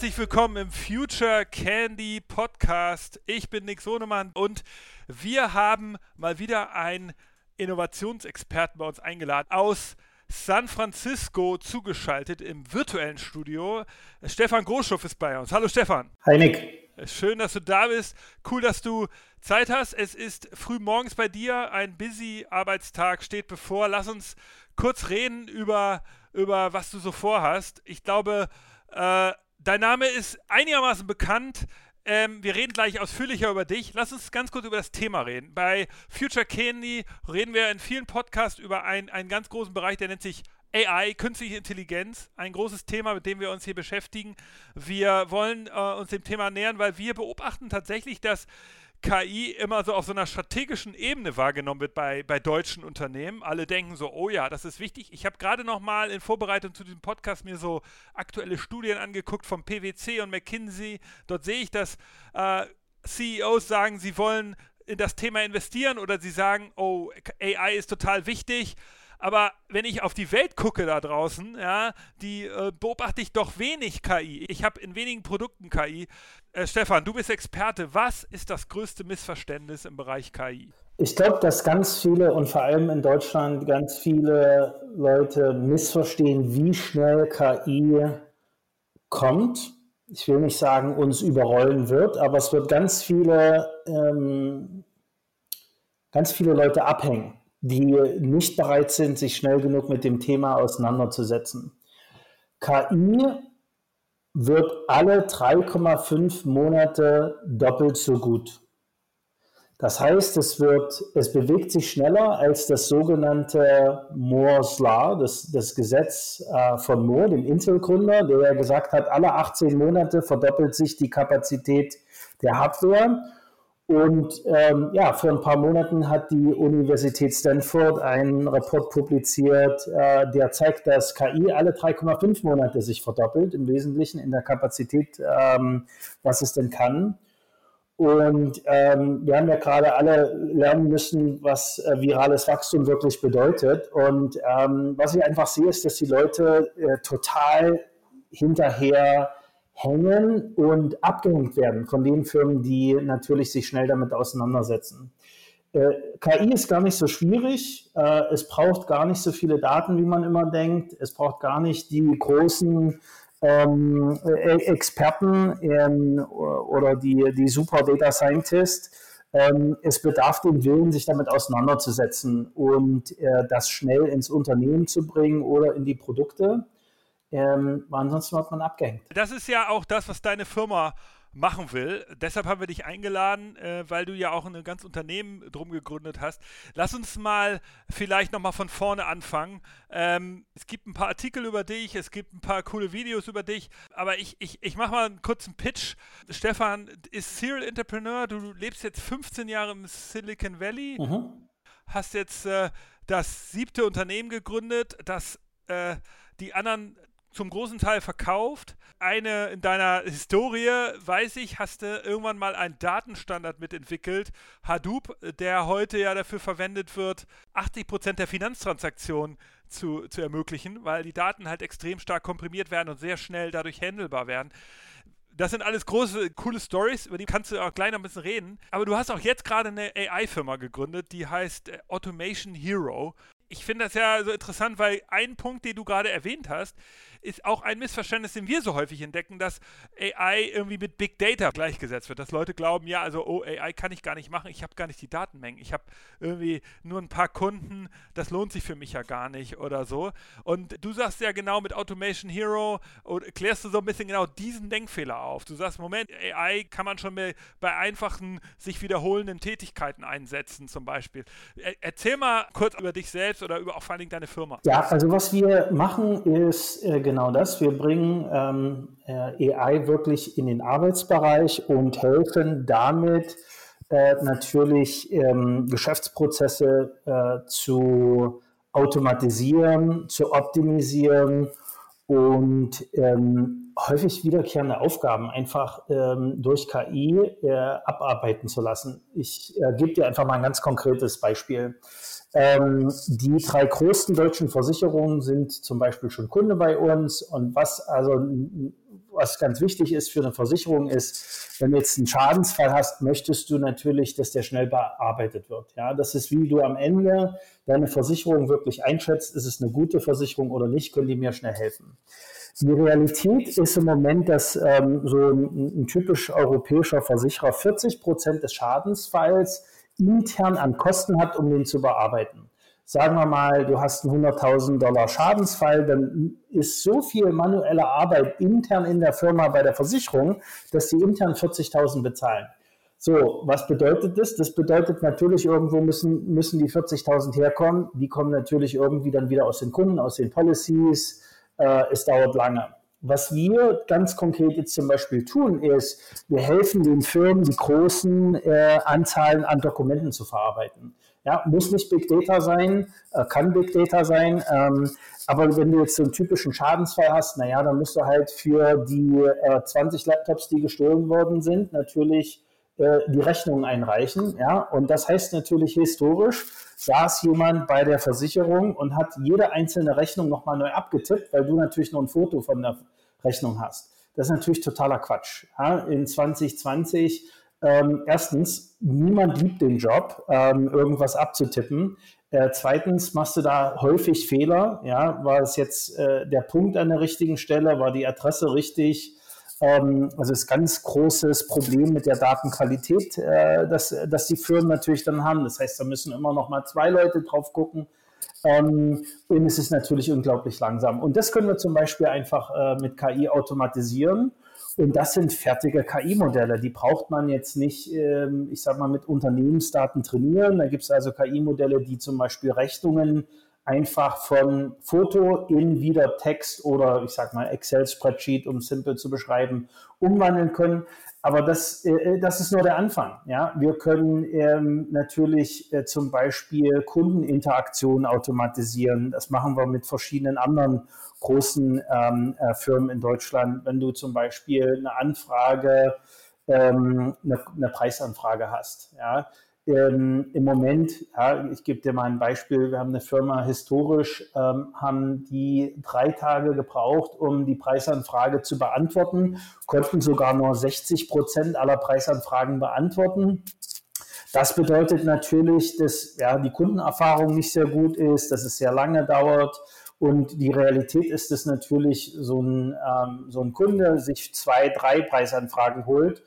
Herzlich willkommen im Future Candy Podcast. Ich bin Nick Sonemann und wir haben mal wieder einen Innovationsexperten bei uns eingeladen aus San Francisco zugeschaltet im virtuellen Studio. Stefan Großschuff ist bei uns. Hallo Stefan. Hi Nick. Schön, dass du da bist. Cool, dass du Zeit hast. Es ist früh morgens bei dir. Ein busy Arbeitstag steht bevor. Lass uns kurz reden über, über was du so vorhast. Ich glaube, äh, dein Name ist einigermaßen bekannt. Ähm, wir reden gleich ausführlicher über dich. Lass uns ganz kurz über das Thema reden. Bei Future Candy reden wir in vielen Podcasts über ein, einen ganz großen Bereich, der nennt sich AI, künstliche Intelligenz, ein großes Thema, mit dem wir uns hier beschäftigen. Wir wollen äh, uns dem Thema nähern, weil wir beobachten tatsächlich, dass KI immer so auf so einer strategischen Ebene wahrgenommen wird bei, bei deutschen Unternehmen. Alle denken so, oh ja, das ist wichtig. Ich habe gerade noch mal in Vorbereitung zu diesem Podcast mir so aktuelle Studien angeguckt vom PwC und McKinsey. Dort sehe ich, dass äh, CEOs sagen, sie wollen in das Thema investieren oder sie sagen, oh, AI ist total wichtig. Aber wenn ich auf die Welt gucke da draußen, ja, die äh, beobachte ich doch wenig KI. Ich habe in wenigen Produkten KI. Äh, Stefan, du bist Experte. Was ist das größte Missverständnis im Bereich KI? Ich glaube, dass ganz viele und vor allem in Deutschland ganz viele Leute missverstehen, wie schnell KI kommt. Ich will nicht sagen, uns überrollen wird, aber es wird ganz viele, ähm, ganz viele Leute abhängen die nicht bereit sind, sich schnell genug mit dem Thema auseinanderzusetzen. KI wird alle 3,5 Monate doppelt so gut. Das heißt, es, wird, es bewegt sich schneller als das sogenannte Moore's Law, das, das Gesetz äh, von Moore, dem Intel-Gründer, der ja gesagt hat, alle 18 Monate verdoppelt sich die Kapazität der Hardware. Und ähm, ja, vor ein paar Monaten hat die Universität Stanford einen Report publiziert, äh, der zeigt, dass KI alle 3,5 Monate sich verdoppelt, im Wesentlichen in der Kapazität, ähm, was es denn kann. Und ähm, wir haben ja gerade alle lernen müssen, was äh, virales Wachstum wirklich bedeutet. Und ähm, was ich einfach sehe, ist, dass die Leute äh, total hinterher hängen und abgehängt werden von den Firmen, die natürlich sich schnell damit auseinandersetzen. Äh, KI ist gar nicht so schwierig. Äh, es braucht gar nicht so viele Daten, wie man immer denkt. Es braucht gar nicht die großen ähm, e-, Experten ähm, oder die, die super Data Scientist. Ähm, es bedarf dem Willen, sich damit auseinanderzusetzen und äh, das schnell ins Unternehmen zu bringen oder in die Produkte. Ähm, ansonsten wird man abgehängt. Das ist ja auch das, was deine Firma machen will. Deshalb haben wir dich eingeladen, äh, weil du ja auch ein ganz Unternehmen drum gegründet hast. Lass uns mal vielleicht nochmal von vorne anfangen. Ähm, es gibt ein paar Artikel über dich, es gibt ein paar coole Videos über dich, aber ich, ich, ich mache mal einen kurzen Pitch. Stefan ist Serial Entrepreneur, du lebst jetzt 15 Jahre im Silicon Valley, mhm. hast jetzt äh, das siebte Unternehmen gegründet, das äh, die anderen zum großen Teil verkauft. Eine in deiner Historie, weiß ich, hast du irgendwann mal einen Datenstandard mitentwickelt, Hadoop, der heute ja dafür verwendet wird, 80% der Finanztransaktionen zu, zu ermöglichen, weil die Daten halt extrem stark komprimiert werden und sehr schnell dadurch handelbar werden. Das sind alles große, coole Stories, über die kannst du auch gleich noch ein bisschen reden. Aber du hast auch jetzt gerade eine AI-Firma gegründet, die heißt äh, Automation Hero ich finde das ja so interessant, weil ein Punkt, den du gerade erwähnt hast, ist auch ein Missverständnis, den wir so häufig entdecken, dass AI irgendwie mit Big Data gleichgesetzt wird. Dass Leute glauben, ja, also, oh, AI kann ich gar nicht machen, ich habe gar nicht die Datenmengen. Ich habe irgendwie nur ein paar Kunden, das lohnt sich für mich ja gar nicht oder so. Und du sagst ja genau mit Automation Hero, oder klärst du so ein bisschen genau diesen Denkfehler auf. Du sagst, Moment, AI kann man schon bei einfachen, sich wiederholenden Tätigkeiten einsetzen, zum Beispiel. erzähl mal kurz über dich selbst selbst oder über auch vor allen Dingen deine Firma? Ja, also was wir machen ist äh, genau das. Wir bringen ähm, äh, AI wirklich in den Arbeitsbereich und helfen damit äh, natürlich ähm, Geschäftsprozesse äh, zu automatisieren, zu optimisieren und ähm, häufig wiederkehrende Aufgaben einfach ähm, durch KI äh, abarbeiten zu lassen. Ich äh, gebe dir einfach mal ein ganz konkretes Beispiel. Ähm, die drei größten deutschen Versicherungen sind zum Beispiel schon Kunde bei uns und was also was ganz wichtig ist für eine Versicherung ist, wenn du jetzt einen Schadensfall hast, möchtest du natürlich, dass der schnell bearbeitet wird. Ja, das ist wie du am Ende deine Versicherung wirklich einschätzt, ist es eine gute Versicherung oder nicht, können die mir schnell helfen. Die Realität ist im Moment, dass ähm, so ein, ein, typisch europäischer Versicherer 40 Prozent des Schadensfalls intern an Kosten hat, um den zu bearbeiten sagen wir mal, du hast einen 100.000 Dollar Schadensfall, dann ist so viel manuelle Arbeit intern in der Firma bei der Versicherung, dass die intern 40.000 bezahlen. So, was bedeutet das? Das bedeutet natürlich, irgendwo müssen, müssen die 40.000 herkommen. Die kommen natürlich irgendwie dann wieder aus den Kunden, aus den Policies. Äh, es dauert lange. Was wir ganz konkret jetzt zum Beispiel tun, ist, wir helfen den Firmen, die großen äh, Anzahlen an Dokumenten zu verarbeiten. Ja, muss nicht Big Data sein, äh, kann Big Data sein. Ähm, aber wenn du jetzt so einen typischen Schadensfall hast, naja, dann musst du halt für die äh, 20 Laptops, die gestohlen worden sind, natürlich äh, die Rechnungen einreichen. Ja, und das heißt natürlich historisch, saß jemand bei der Versicherung und hat jede einzelne Rechnung nochmal neu abgetippt, weil du natürlich noch ein Foto von der Rechnung hast. Das ist natürlich totaler Quatsch. Ja, in 2020 ähm, erstens, niemand liebt den Job, ähm, irgendwas abzutippen. Äh, zweitens machst du da häufig Fehler. Ja, war es jetzt äh, der Punkt an der richtigen Stelle? War die Adresse richtig? Ähm, also ist ganz großes Problem mit der Datenqualität, äh, dass, dass die Firmen natürlich dann haben. Das heißt, da müssen immer noch mal zwei Leute drauf gucken. Ähm, und es ist natürlich unglaublich langsam. Und das können wir zum Beispiel einfach äh, mit KI automatisieren. Und das sind fertige KI-Modelle. Die braucht man jetzt nicht, ähm, ich sag mal, mit Unternehmensdaten trainieren. Da gibt es also KI-Modelle, die zum Beispiel Rechnungen einfach von Foto in wieder Text oder ich sag mal Excel-Spreadsheet, um simpel zu beschreiben, umwandeln können. Aber das, äh, das ist nur der Anfang. Ja? Wir können ähm, natürlich äh, zum Beispiel Kundeninteraktionen automatisieren. Das machen wir mit verschiedenen anderen großen ähm, äh, Firmen in Deutschland. Wenn du zum Beispiel eine Anfrage, ähm, eine, eine, Preisanfrage hast, ja, ähm, Im Moment, ja, ich gebe dir mal ein Beispiel, wir haben eine Firma historisch, ähm, haben die drei Tage gebraucht, um die Preisanfrage zu beantworten, konnten sogar nur 60 Prozent aller Preisanfragen beantworten. Das bedeutet natürlich, dass ja, die Kundenerfahrung nicht sehr gut ist, dass es sehr lange dauert. Und die Realität ist, dass natürlich so ein, ähm, so ein Kunde sich zwei, drei Preisanfragen holt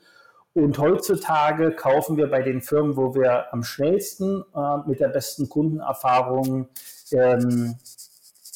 und heutzutage kaufen wir bei den Firmen, wo wir am schnellsten äh, mit der besten Kundenerfahrung ähm,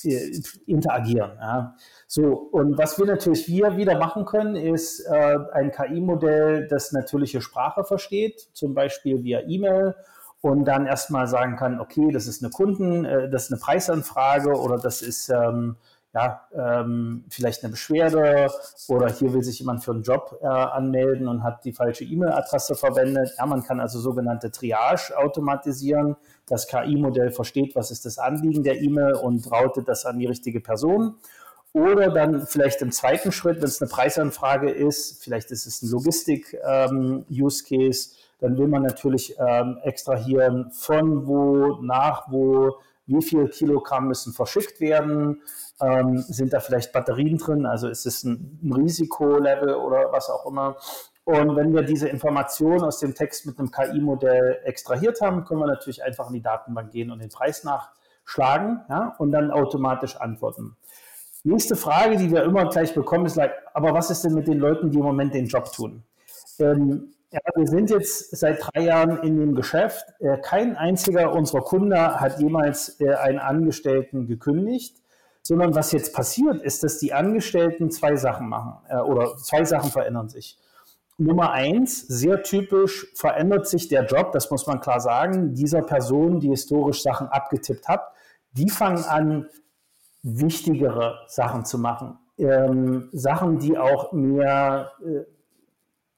äh, interagieren. Ja. So, und was wir natürlich wir wieder machen können, ist äh, ein KI-Modell, das natürliche Sprache versteht, zum Beispiel via E-Mail und dann erstmal sagen kann, okay, das ist eine Kunden, äh, das ist eine Preisanfrage oder das ist ähm, ja, ähm, vielleicht eine Beschwerde oder hier will sich jemand für einen Job äh, anmelden und hat die falsche E-Mail-Adresse verwendet. Ja, man kann also sogenannte Triage automatisieren. Das KI-Modell versteht, was ist das Anliegen der E-Mail und routet das an die richtige Person. Oder dann vielleicht im zweiten Schritt, wenn es eine Preisanfrage ist, vielleicht ist es ein Logistik-Use-Case, ähm, dann will man natürlich ähm, extrahieren, von wo, nach wo, wie viel Kilogramm müssen verschickt werden, ähm, sind da vielleicht Batterien drin? Also ist es ein, ein Risikolevel oder was auch immer? Und wenn wir diese Information aus dem Text mit einem KI-Modell extrahiert haben, können wir natürlich einfach in die Datenbank gehen und den Preis nachschlagen ja, und dann automatisch antworten. Nächste Frage, die wir immer gleich bekommen, ist, like, aber was ist denn mit den Leuten, die im Moment den Job tun? Ähm, ja, wir sind jetzt seit drei Jahren in dem Geschäft. Äh, kein einziger unserer Kunden hat jemals äh, einen Angestellten gekündigt sondern was jetzt passiert, ist, dass die Angestellten zwei Sachen machen äh, oder zwei Sachen verändern sich. Nummer eins, sehr typisch verändert sich der Job, das muss man klar sagen, dieser Person, die historisch Sachen abgetippt hat, die fangen an, wichtigere Sachen zu machen. Ähm, Sachen, die auch mehr äh,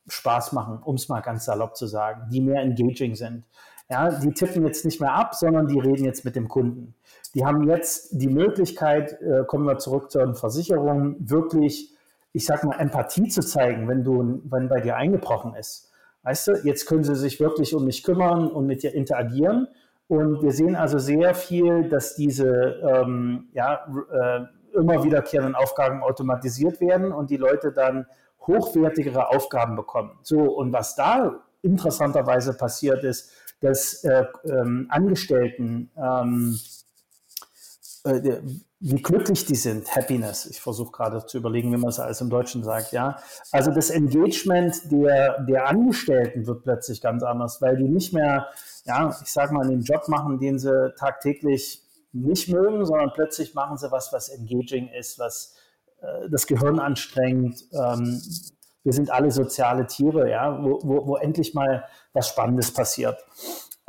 Spaß machen, um es mal ganz salopp zu sagen, die mehr engaging sind. Ja, die tippen jetzt nicht mehr ab, sondern die reden jetzt mit dem Kunden. Die haben jetzt die Möglichkeit, äh, kommen wir zurück zur Versicherung, wirklich ich sag mal, Empathie zu zeigen, wenn du, wenn bei dir eingebrochen ist. Weißt du, jetzt können sie sich wirklich um mich kümmern und mit dir interagieren. Und wir sehen also sehr viel, dass diese ähm, ja, äh, immer wiederkehrenden Aufgaben automatisiert werden und die Leute dann hochwertigere Aufgaben bekommen. So, und was da interessanterweise passiert ist, dass äh, ähm, Angestellten ähm, äh, wie glücklich die sind, Happiness. Ich versuche gerade zu überlegen, wie man es alles im Deutschen sagt, ja. Also das Engagement der, der Angestellten wird plötzlich ganz anders, weil die nicht mehr, ja, ich sage mal, den Job machen, den sie tagtäglich nicht mögen, sondern plötzlich machen sie was, was engaging ist, was äh, das Gehirn anstrengt. Ähm, wir sind alle soziale Tiere, ja, wo, wo, wo endlich mal was Spannendes passiert.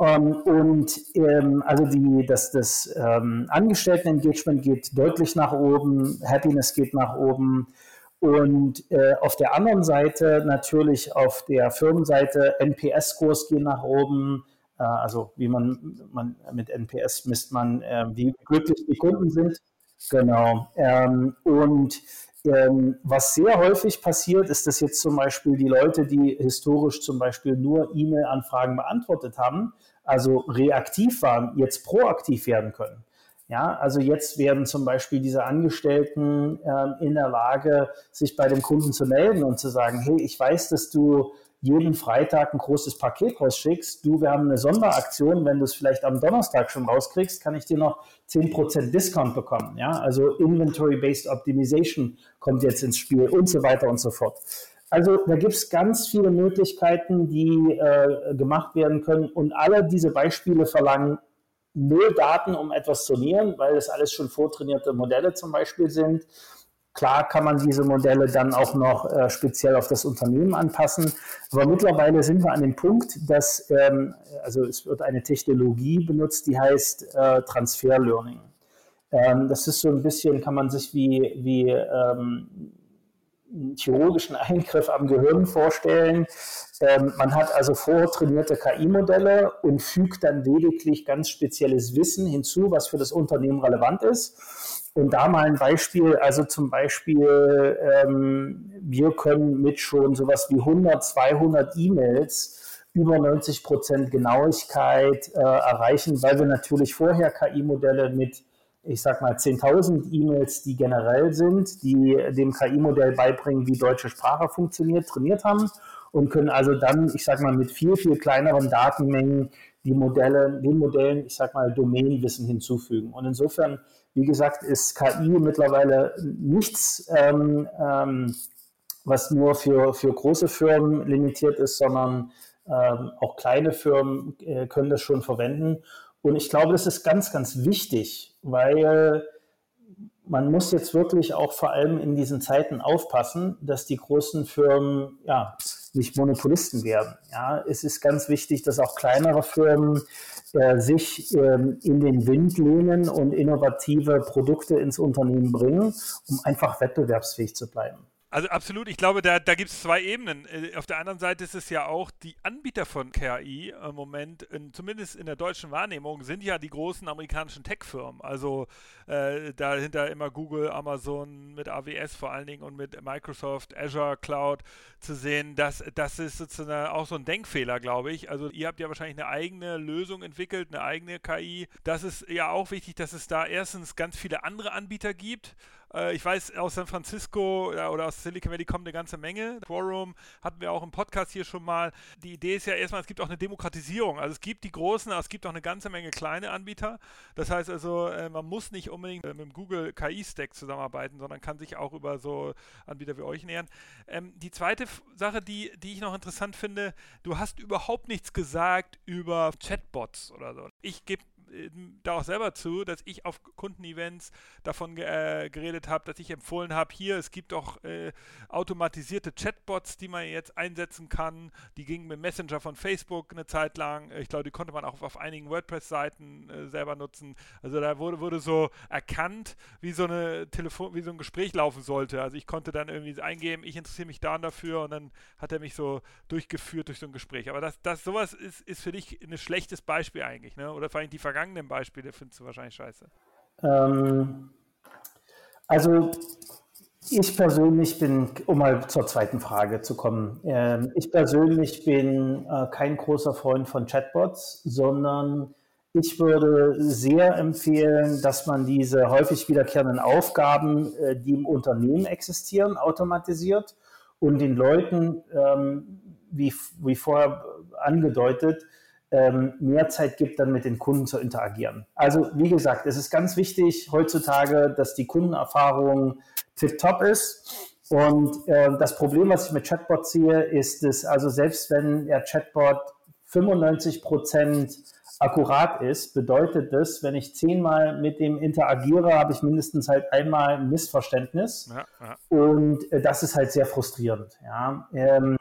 Ähm, und ähm, also die, das, das ähm, Angestellten-Engagement geht deutlich nach oben, Happiness geht nach oben. Und äh, auf der anderen Seite natürlich auf der Firmenseite NPS-Scores gehen nach oben. Äh, also wie man, man mit NPS misst man, äh, wie glücklich die Kunden sind. Genau. Ähm, und ähm, was sehr häufig passiert, ist, dass jetzt zum Beispiel die Leute, die historisch zum Beispiel nur E-Mail-Anfragen beantwortet haben, also reaktiv waren, jetzt proaktiv werden können. Ja, also jetzt werden zum Beispiel diese Angestellten äh, in der Lage, sich bei dem Kunden zu melden und zu sagen, hey, ich weiß, dass du jeden Freitag ein großes Paket rausschickst. Du, wir haben eine Sonderaktion, wenn du es vielleicht am Donnerstag schon rauskriegst, kann ich dir noch 10% Discount bekommen. Ja, also Inventory-Based Optimization kommt jetzt ins Spiel und so weiter und so fort. Also da gibt es ganz viele Möglichkeiten, die äh, gemacht werden können. Und alle diese Beispiele verlangen null Daten, um etwas zu trainieren, weil das alles schon vortrainierte Modelle zum Beispiel sind. Klar kann man diese Modelle dann auch noch äh, speziell auf das Unternehmen anpassen. Aber mittlerweile sind wir an dem Punkt, dass ähm, also es wird eine Technologie benutzt, die heißt äh, Transfer Learning. Ähm, das ist so ein bisschen, kann man sich wie, wie ähm, chirurgischen Eingriff am Gehirn vorstellen. Ähm, man hat also vortrainierte KI-Modelle und fügt dann lediglich ganz spezielles Wissen hinzu, was für das Unternehmen relevant ist. Und da mal ein Beispiel, also zum Beispiel, ähm, wir können mit schon sowas wie 100, 200 E-Mails über 90 Prozent Genauigkeit äh, erreichen, weil wir natürlich vorher KI-Modelle mit ich sag mal, 10.000 E-Mails, die generell sind, die dem KI-Modell beibringen, wie deutsche Sprache funktioniert, trainiert haben und können also dann, ich sag mal, mit viel, viel kleineren Datenmengen die Modelle, den Modellen, ich sag mal, Domänenwissen hinzufügen. Und insofern, wie gesagt, ist KI mittlerweile nichts, ähm, ähm, was nur für, für große Firmen limitiert ist, sondern ähm, auch kleine Firmen äh, können das schon verwenden. Und ich glaube, das ist ganz, ganz wichtig, weil man muss jetzt wirklich auch vor allem in diesen Zeiten aufpassen, dass die großen Firmen ja nicht Monopolisten werden. Ja, es ist ganz wichtig, dass auch kleinere Firmen äh, sich ähm, in den Wind lehnen und innovative Produkte ins Unternehmen bringen, um einfach wettbewerbsfähig zu bleiben. Also absolut, ich glaube, da, da gibt es zwei Ebenen. Äh, auf der anderen Seite ist es ja auch, die Anbieter von KI im Moment, in, zumindest in der deutschen Wahrnehmung, sind ja die großen amerikanischen Tech-Firmen. Also äh, dahinter immer Google, Amazon mit AWS vor allen Dingen und mit Microsoft, Azure Cloud zu sehen. Das, das ist sozusagen auch so ein Denkfehler, glaube ich. Also ihr habt ja wahrscheinlich eine eigene Lösung entwickelt, eine eigene KI. Das ist ja auch wichtig, dass es da erstens ganz viele andere Anbieter gibt äh, ich weiß, aus San Francisco oder aus Silicon Valley kommt eine ganze Menge. Quorum hatten wir auch im Podcast hier schon mal. Die Idee ist ja erstmal, es gibt auch eine Demokratisierung. Also es gibt die großen, aber es gibt auch eine ganze Menge kleine Anbieter. Das heißt also, äh, man muss nicht unbedingt äh, mit dem Google KI-Stack zusammenarbeiten, sondern kann sich auch über so Anbieter wie euch nähern. Ähm, die zweite Sache, die, die ich noch interessant finde, du hast überhaupt nichts gesagt über Chatbots oder so. Ich gebe da auch selber zu, dass ich auf Kundenevents davon äh, geredet habe, dass ich empfohlen habe, hier, es gibt auch äh, automatisierte Chatbots, die man jetzt einsetzen kann. Die gingen mit Messenger von Facebook eine Zeit lang. Ich glaube, die konnte man auch auf einigen WordPress-Seiten äh, selber nutzen. Also da wurde, wurde so erkannt, wie so eine Telefon, wie so ein Gespräch laufen sollte. Also ich konnte dann irgendwie eingeben, ich interessiere mich da dafür und dann hat er mich so durchgeführt durch so ein Gespräch. Aber das, das sowas ist, ist für dich ein schlechtes Beispiel eigentlich, ne? Oder vor allem die Vergangenheit vergangenen Beispiele findest du wahrscheinlich scheiße. Ähm, also Ich persönlich bin, um mal zur zweiten Frage zu kommen, äh, ich persönlich bin äh, kein großer Freund von Chatbots, sondern ich würde sehr empfehlen, dass man diese häufig wiederkehrenden Aufgaben, äh, die im Unternehmen existieren, automatisiert und den Leuten, ähm, wie, wie vorher angedeutet, ähm, mehr Zeit gibt, dann mit den Kunden zu interagieren. Also wie gesagt, es ist ganz wichtig heutzutage, dass die Kundenerfahrung tip-top ist. Und äh, das Problem, was ich mit Chatbot sehe, ist, dass also selbst wenn der Chatbot 95 Prozent akkurat ist, bedeutet das, wenn ich zehnmal mit dem interagiere, habe ich mindestens halt einmal ein Missverständnis. Ja, ja. Und äh, das ist halt sehr frustrierend. Ja. Ähm,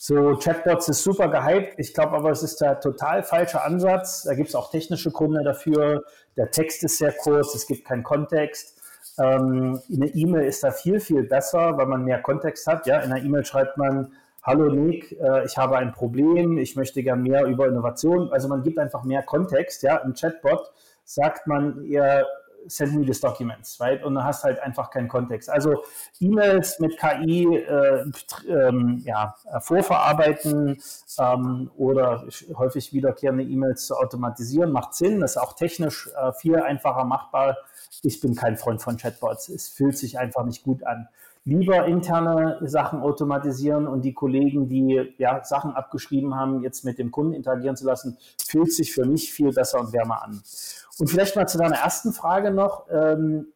so Chatbots ist super gehypt. Ich glaube aber, es ist der total falsche Ansatz. Da gibt es auch technische Gründe dafür. Der Text ist sehr kurz, es gibt keinen Kontext. Ähm, eine E-Mail ist da viel, viel besser, weil man mehr Kontext hat. Ja, in einer E-Mail schreibt man, hallo Nick, äh, ich habe ein Problem, ich möchte gern mehr über Innovation. Also man gibt einfach mehr Kontext, ja. Im Chatbot sagt man eher, send me these documents, right? Und du hast halt einfach keinen Kontext. Also E-Mails mit KI äh, ähm, ja, vorverarbeiten ähm, oder häufig wiederkehrende E-Mails zu automatisieren, macht Sinn. Das ist auch technisch äh, viel einfacher machbar. Ich bin kein Freund von Chatbots. Es fühlt sich einfach nicht gut an lieber interne Sachen automatisieren und die Kollegen, die ja, Sachen abgeschrieben haben, jetzt mit dem Kunden interagieren zu lassen, fühlt sich für mich viel besser und wärmer an. Und vielleicht mal zu deiner ersten Frage noch. Ähm,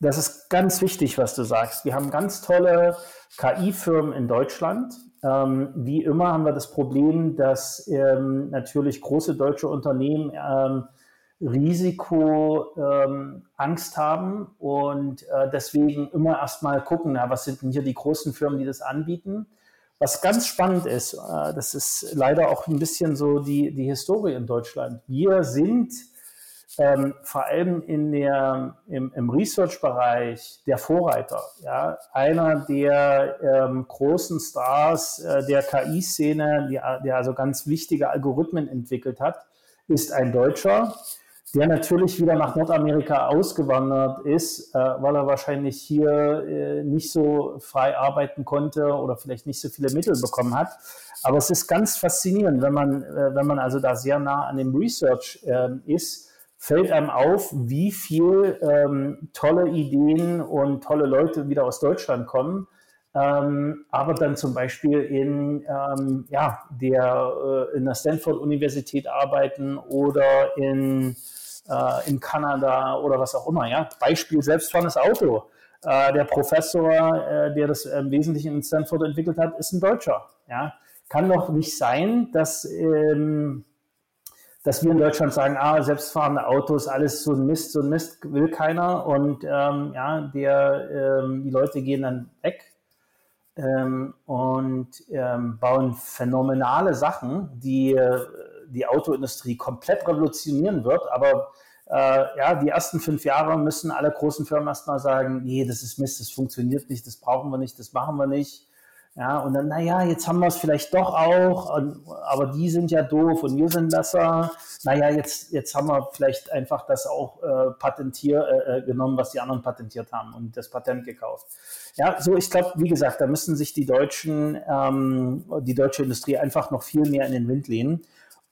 das ist ganz wichtig, was du sagst. Wir haben ganz tolle KI-Firmen in Deutschland. Ähm, wie immer haben wir das Problem, dass ähm, natürlich große deutsche Unternehmen Risiko ähm, Angst haben und äh, deswegen immer erstmal gucken, na, was sind denn hier die großen Firmen, die das anbieten. Was ganz spannend ist, äh, das ist leider auch ein bisschen so die, die Historie in Deutschland. Wir sind ähm, vor allem in der, im, im Research-Bereich der Vorreiter. Ja? Einer der ähm, großen Stars äh, der KI-Szene, der also ganz wichtige Algorithmen entwickelt hat, ist ein Deutscher der natürlich wieder nach Nordamerika ausgewandert ist, äh, weil er wahrscheinlich hier äh, nicht so frei arbeiten konnte oder vielleicht nicht so viele Mittel bekommen hat. Aber es ist ganz faszinierend, wenn man, äh, wenn man also da sehr nah an dem Research ähm, ist, fällt einem auf, wie viel ähm, tolle Ideen und tolle Leute wieder aus Deutschland kommen. Ähm, aber dann zum Beispiel in, ähm, ja, der, äh, in der Stanford-Universität arbeiten oder in äh, in Kanada oder was auch immer. Ja? Beispiel selbstfahrendes Auto. Äh, der Professor, äh, der das im Wesentlichen in Stanford entwickelt hat, ist ein Deutscher. Ja? Kann doch nicht sein, dass, ähm, dass wir in Deutschland sagen, ah, selbstfahrende Autos, alles so ein Mist, so ein Mist will keiner und ähm, ja, der, ähm, die Leute gehen dann weg ähm, und ähm, bauen phänomenale Sachen, die äh, die Autoindustrie komplett revolutionieren wird. Aber äh, ja, die ersten fünf Jahre müssen alle großen Firmen erstmal sagen, nee, das ist Mist, das funktioniert nicht, das brauchen wir nicht, das machen wir nicht. Ja, und dann, naja, jetzt haben wir es vielleicht doch auch, aber die sind ja doof und wir sind besser. Naja, jetzt, jetzt haben wir vielleicht einfach das auch äh, patentiert äh, äh, genommen, was die anderen patentiert haben und das Patent gekauft. Ja, so ich glaube, wie gesagt, da müssen sich die Deutschen, ähm, die deutsche Industrie einfach noch viel mehr in den Wind lehnen.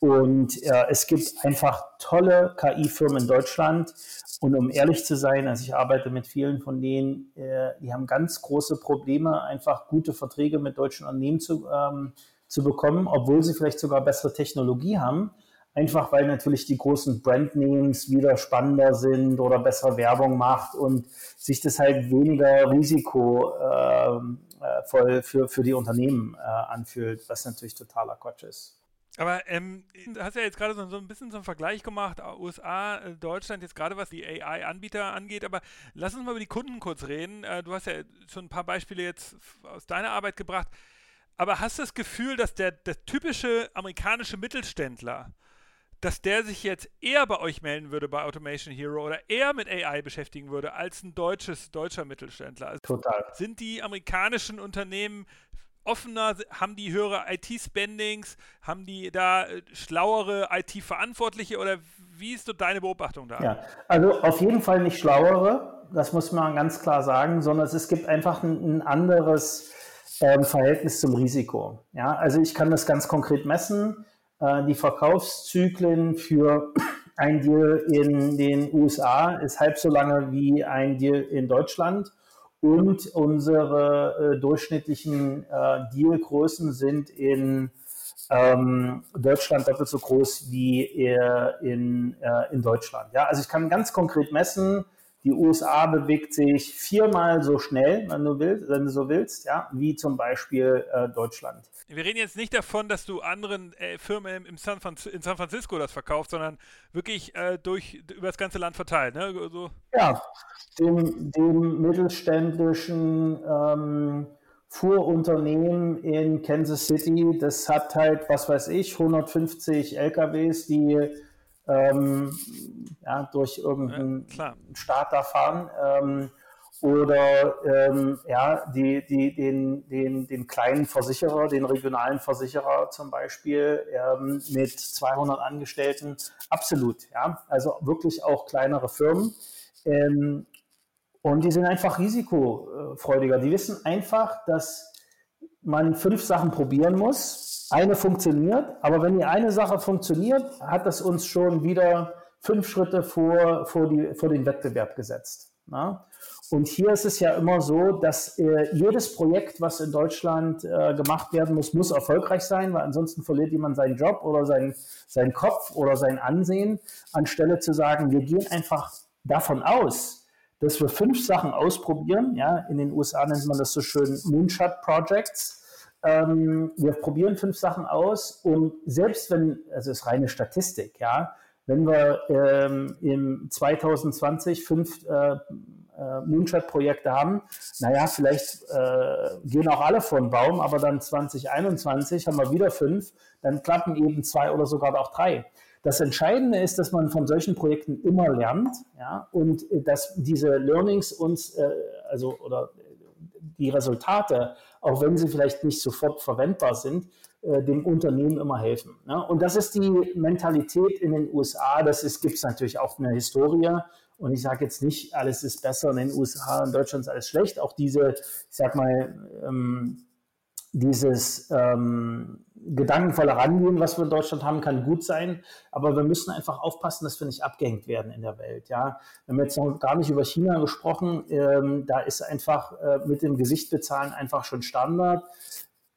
Und äh, es gibt einfach tolle KI-Firmen in Deutschland. Und um ehrlich zu sein, also ich arbeite mit vielen von denen, äh, die haben ganz große Probleme, einfach gute Verträge mit deutschen Unternehmen zu, ähm, zu bekommen, obwohl sie vielleicht sogar bessere Technologie haben. Einfach weil natürlich die großen Brandnames wieder spannender sind oder bessere Werbung macht und sich das halt weniger risikovoll äh, für, für die Unternehmen äh, anfühlt, was natürlich totaler Quatsch ist. Aber ähm, du hast ja jetzt gerade so, so, ein bisschen so einen Vergleich gemacht, USA, äh, Deutschland, jetzt gerade was die AI-Anbieter angeht, aber lass uns mal über die Kunden kurz reden. Äh, du hast ja schon ein paar Beispiele jetzt aus deiner Arbeit gebracht, aber hast du das Gefühl, dass der, der typische amerikanische Mittelständler, dass der sich jetzt eher bei euch melden würde bei Automation Hero oder eher mit AI beschäftigen würde als ein deutsches, deutscher Mittelständler? Also Total. Sind die amerikanischen Unternehmen offener, haben die höhere IT-Spendings, haben die da äh, schlauere IT-Verantwortliche oder wie ist so deine Beobachtung da? Ja, also auf jeden Fall nicht schlauere. das muss man ganz klar sagen, sondern es gibt einfach ein, ein anderes ähm, Verhältnis zum Risiko. Ja, also ich kann das ganz konkret messen. Äh, die Verkaufszyklen für ein Deal in den USA ist halb so lange wie ein Deal in Deutschland und unsere äh, durchschnittlichen äh, Dealgrößen sind in ähm, Deutschland doppelt so groß wie in, äh, in Deutschland. Ja, also ich kann ganz konkret messen, die USA bewegt sich viermal so schnell, wenn du willst, wenn du so willst, ja, wie zum Beispiel äh, Deutschland. Wir reden jetzt nicht davon, dass du anderen äh, Firmen im San in San Francisco das verkaufst, sondern wirklich äh, durch über das ganze Land verteilt, ne? So. Ja, dem, dem mittelständischen ähm, Fuhrunternehmen in Kansas City, das hat halt, was weiß ich, 150 LKWs, die ähm, ja, durch irgendeinen ja, Staat da fahren. Ähm, oder ähm, ja, die, die, den, den, den kleinen Versicherer, den regionalen Versicherer zum Beispiel ähm, mit 200 Angestellten, absolut. Ja? Also wirklich auch kleinere Firmen. Ähm, und die sind einfach risikofreudiger. Die wissen einfach, dass man fünf Sachen probieren muss. Eine funktioniert, aber wenn die eine Sache funktioniert, hat das uns schon wieder fünf Schritte vor, vor, die, vor den Wettbewerb gesetzt. Na? Und hier ist es ja immer so, dass äh, jedes Projekt, was in Deutschland äh, gemacht werden muss, muss erfolgreich sein, weil ansonsten verliert jemand seinen Job oder sein, seinen Kopf oder sein Ansehen, anstelle zu sagen, wir gehen einfach davon aus, dass wir fünf Sachen ausprobieren. Ja, in den USA nennt man das so schön Moonshot Projects. Ähm, wir probieren fünf Sachen aus und selbst wenn, also es ist reine Statistik, ja, wenn wir ähm, im 2020 fünf äh, äh, Moonshot-Projekte haben, naja, vielleicht äh, gehen auch alle vor den Baum, aber dann 2021 haben wir wieder fünf, dann klappen eben zwei oder sogar auch drei. Das Entscheidende ist, dass man von solchen Projekten immer lernt, ja, und äh, dass diese Learnings uns, äh, also oder die Resultate, auch wenn sie vielleicht nicht sofort verwendbar sind, äh, dem Unternehmen immer helfen. Ne? Und das ist die Mentalität in den USA. Das gibt es natürlich auch eine Historie. Und ich sage jetzt nicht, alles ist besser in den USA, in Deutschland ist alles schlecht. Auch diese, ich sag mal, ähm, dieses ähm, gedankenvolle Rangehen, was wir in Deutschland haben, kann gut sein, aber wir müssen einfach aufpassen, dass wir nicht abgehängt werden in der Welt. Ja, wir haben jetzt noch gar nicht über China gesprochen. Ähm, da ist einfach äh, mit dem Gesicht bezahlen einfach schon Standard.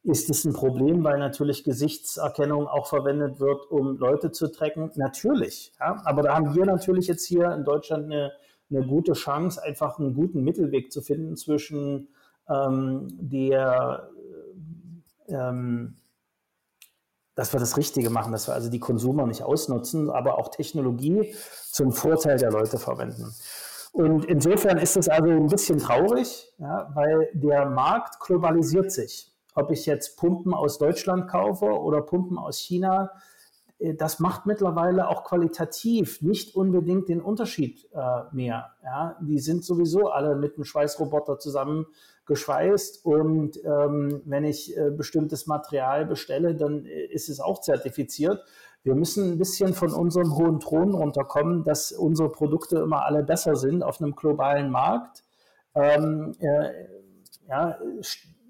Ist es ein Problem, weil natürlich Gesichtserkennung auch verwendet wird, um Leute zu tracken? Natürlich. Ja? Aber da haben wir natürlich jetzt hier in Deutschland eine, eine gute Chance, einfach einen guten Mittelweg zu finden zwischen ähm, der ähm, dass wir das Richtige machen, dass wir also die Konsumer nicht ausnutzen, aber auch Technologie zum Vorteil der Leute verwenden. Und insofern ist es also ein bisschen traurig, ja, weil der Markt globalisiert sich. Ob ich jetzt Pumpen aus Deutschland kaufe oder Pumpen aus China, das macht mittlerweile auch qualitativ nicht unbedingt den Unterschied äh, mehr. Ja? Die sind sowieso alle mit einem Schweißroboter zusammen geschweißt und ähm, wenn ich äh, bestimmtes Material bestelle, dann äh, ist es auch zertifiziert. Wir müssen ein bisschen von unserem hohen Thron runterkommen, dass unsere Produkte immer alle besser sind auf einem globalen Markt. Ähm, äh, ja,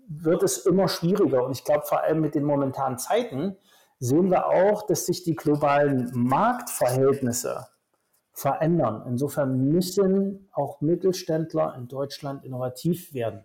wird es immer schwieriger. Und ich glaube, vor allem mit den momentanen Zeiten sehen wir auch, dass sich die globalen Marktverhältnisse verändern. Insofern müssen auch Mittelständler in Deutschland innovativ werden.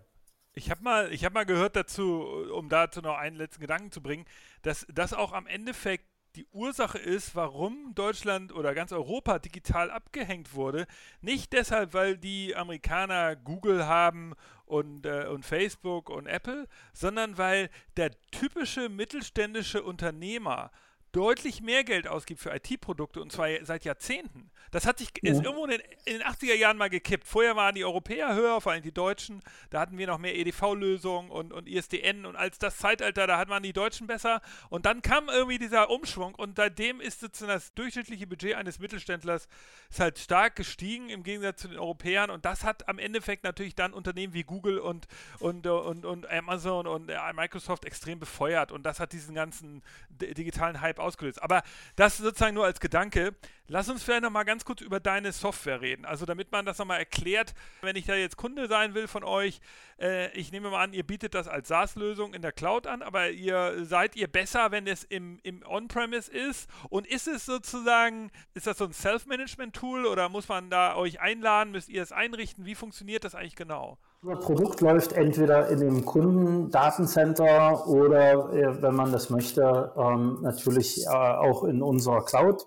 Ich habe mal, hab mal gehört dazu, um dazu noch einen letzten Gedanken zu bringen, dass das auch am Endeffekt die Ursache ist, warum Deutschland oder ganz Europa digital abgehängt wurde. Nicht deshalb, weil die Amerikaner Google haben und, äh, und Facebook und Apple, sondern weil der typische mittelständische Unternehmer deutlich mehr Geld ausgibt für IT-Produkte und zwar seit Jahrzehnten. Das hat sich ja. ist irgendwo in den, in den 80er Jahren mal gekippt. Vorher waren die Europäer höher, vor allem die Deutschen. Da hatten wir noch mehr EDV-Lösungen und, und ISDN und als das Zeitalter, da hatten die Deutschen besser. Und dann kam irgendwie dieser Umschwung und seitdem ist sozusagen das durchschnittliche Budget eines Mittelständlers ist halt stark gestiegen im Gegensatz zu den Europäern und das hat am Endeffekt natürlich dann Unternehmen wie Google und, und, und, und Amazon und äh, Microsoft extrem befeuert und das hat diesen ganzen digitalen Hype ausgelöst. Aber das sozusagen nur als Gedanke. Lass uns vielleicht nochmal ganz kurz über deine Software reden. Also damit man das nochmal erklärt, wenn ich da jetzt Kunde sein will von euch, äh, ich nehme mal an, ihr bietet das als SaaS-Lösung in der Cloud an, aber ihr seid ihr besser, wenn es im, im On-Premise ist? Und ist es sozusagen, ist das so ein Self-Management-Tool oder muss man da euch einladen, müsst ihr es einrichten? Wie funktioniert das eigentlich genau? Unser Produkt läuft entweder in dem Kundendatencenter oder, äh, wenn man das möchte, ähm, natürlich äh, auch in unserer Cloud.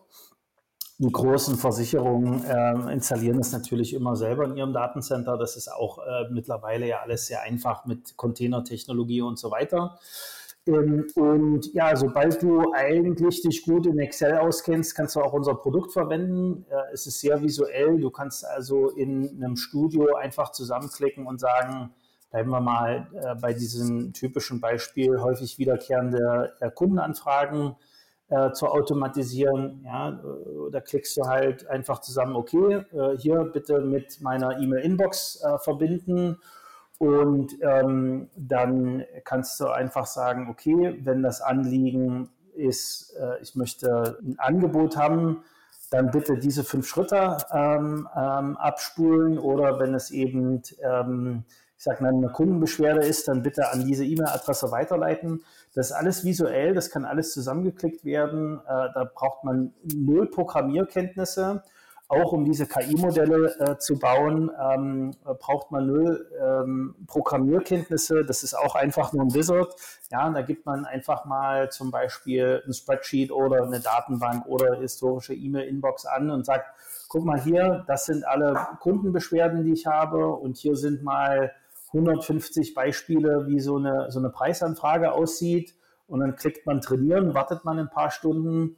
Die großen Versicherungen äh, installieren es natürlich immer selber in ihrem Datencenter. Das ist auch äh, mittlerweile ja alles sehr einfach mit Containertechnologie und so weiter. Ähm, und ja, sobald du eigentlich dich gut in Excel auskennst, kannst du auch unser Produkt verwenden. Es ist sehr visuell. Du kannst also in einem Studio einfach zusammenklicken und sagen, bleiben wir mal äh, bei diesem typischen Beispiel, häufig wiederkehrende äh, Kundenanfragen äh, zu automatisieren. Ja, da klickst du halt einfach zusammen, okay, hier bitte mit meiner E-Mail-Inbox verbinden und ähm, dann kannst du einfach sagen, okay, wenn das Anliegen ist, äh, ich möchte ein Angebot haben, dann bitte diese fünf Schritte ähm, ähm, abspulen oder wenn es eben, ähm, ich sage mal, eine Kundenbeschwerde ist, dann bitte an diese E-Mail-Adresse weiterleiten. Das ist alles visuell, das kann alles zusammengeklickt werden. Äh, da braucht man null Programmierkenntnisse auch um diese KI-Modelle äh, zu bauen, ähm, braucht man null ähm, Programmierkenntnisse. Das ist auch einfach nur ein Wizard. Ja, da gibt man einfach mal zum Beispiel ein Spreadsheet oder eine Datenbank oder historische E-Mail-Inbox an und sagt, guck mal hier, das sind alle Kundenbeschwerden, die ich habe und hier sind mal 150 Beispiele, wie so eine, so eine Preisanfrage aussieht. Und dann klickt man trainieren, wartet man ein paar Stunden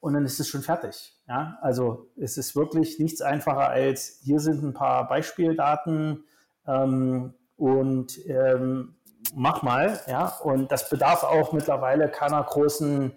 und dann ist es schon fertig. Ja, also es ist wirklich nichts einfacher als hier sind ein paar Beispieldaten ähm, und ähm, mach mal. Ja, und das bedarf auch mittlerweile keiner großen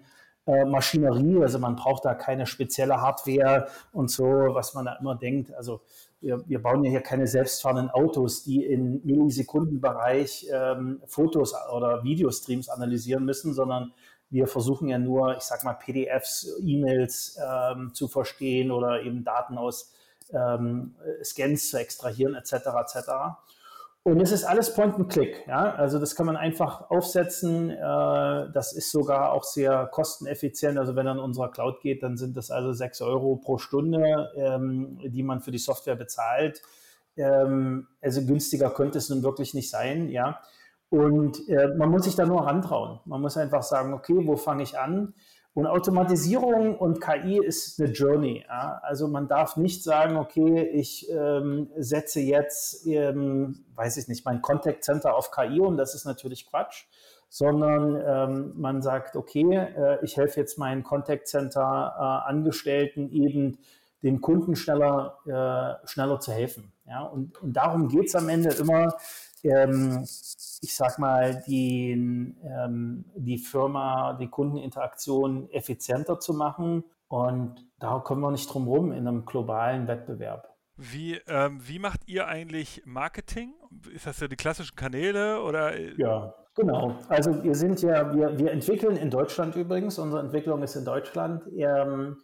äh, Maschinerie. Also man braucht da keine spezielle Hardware und so, was man da immer denkt. Also wir, wir bauen ja hier keine selbstfahrenden Autos, die in Millisekundenbereich ähm, Fotos oder Videostreams analysieren müssen, sondern wir versuchen ja nur, ich sag mal, PDFs, E-Mails ähm, zu verstehen oder eben Daten aus ähm, Scans zu extrahieren, etc. etc. Und es ist alles Point-and-Click. Ja? Also das kann man einfach aufsetzen. Äh, das ist sogar auch sehr kosteneffizient. Also wenn er in unserer Cloud geht, dann sind das also 6 Euro pro Stunde, ähm, die man für die Software bezahlt. Ähm, also günstiger könnte es nun wirklich nicht sein. Ja? Und äh, man muss sich da nur rantrauen. Man muss einfach sagen, okay, wo fange ich an? Und Automatisierung und KI ist eine Journey. Ja? Also man darf nicht sagen, okay, ich ähm, setze jetzt, ähm, weiß ich nicht, mein Contact Center auf KI und das ist natürlich Quatsch, sondern ähm, man sagt, okay, äh, ich helfe jetzt meinen Contact Center äh, Angestellten eben den Kunden schneller, äh, schneller zu helfen. Ja? Und, und darum geht es am Ende immer, ähm, ich sag mal, die, ähm, die Firma, die Kundeninteraktion effizienter zu machen. Und da kommen wir nicht drum rum in einem globalen Wettbewerb. Wie, ähm, wie macht ihr eigentlich Marketing? Ist das ja die klassischen Kanäle oder? Ja, genau. Also wir sind ja, wir, wir entwickeln in Deutschland übrigens, unsere Entwicklung ist in Deutschland. Ähm,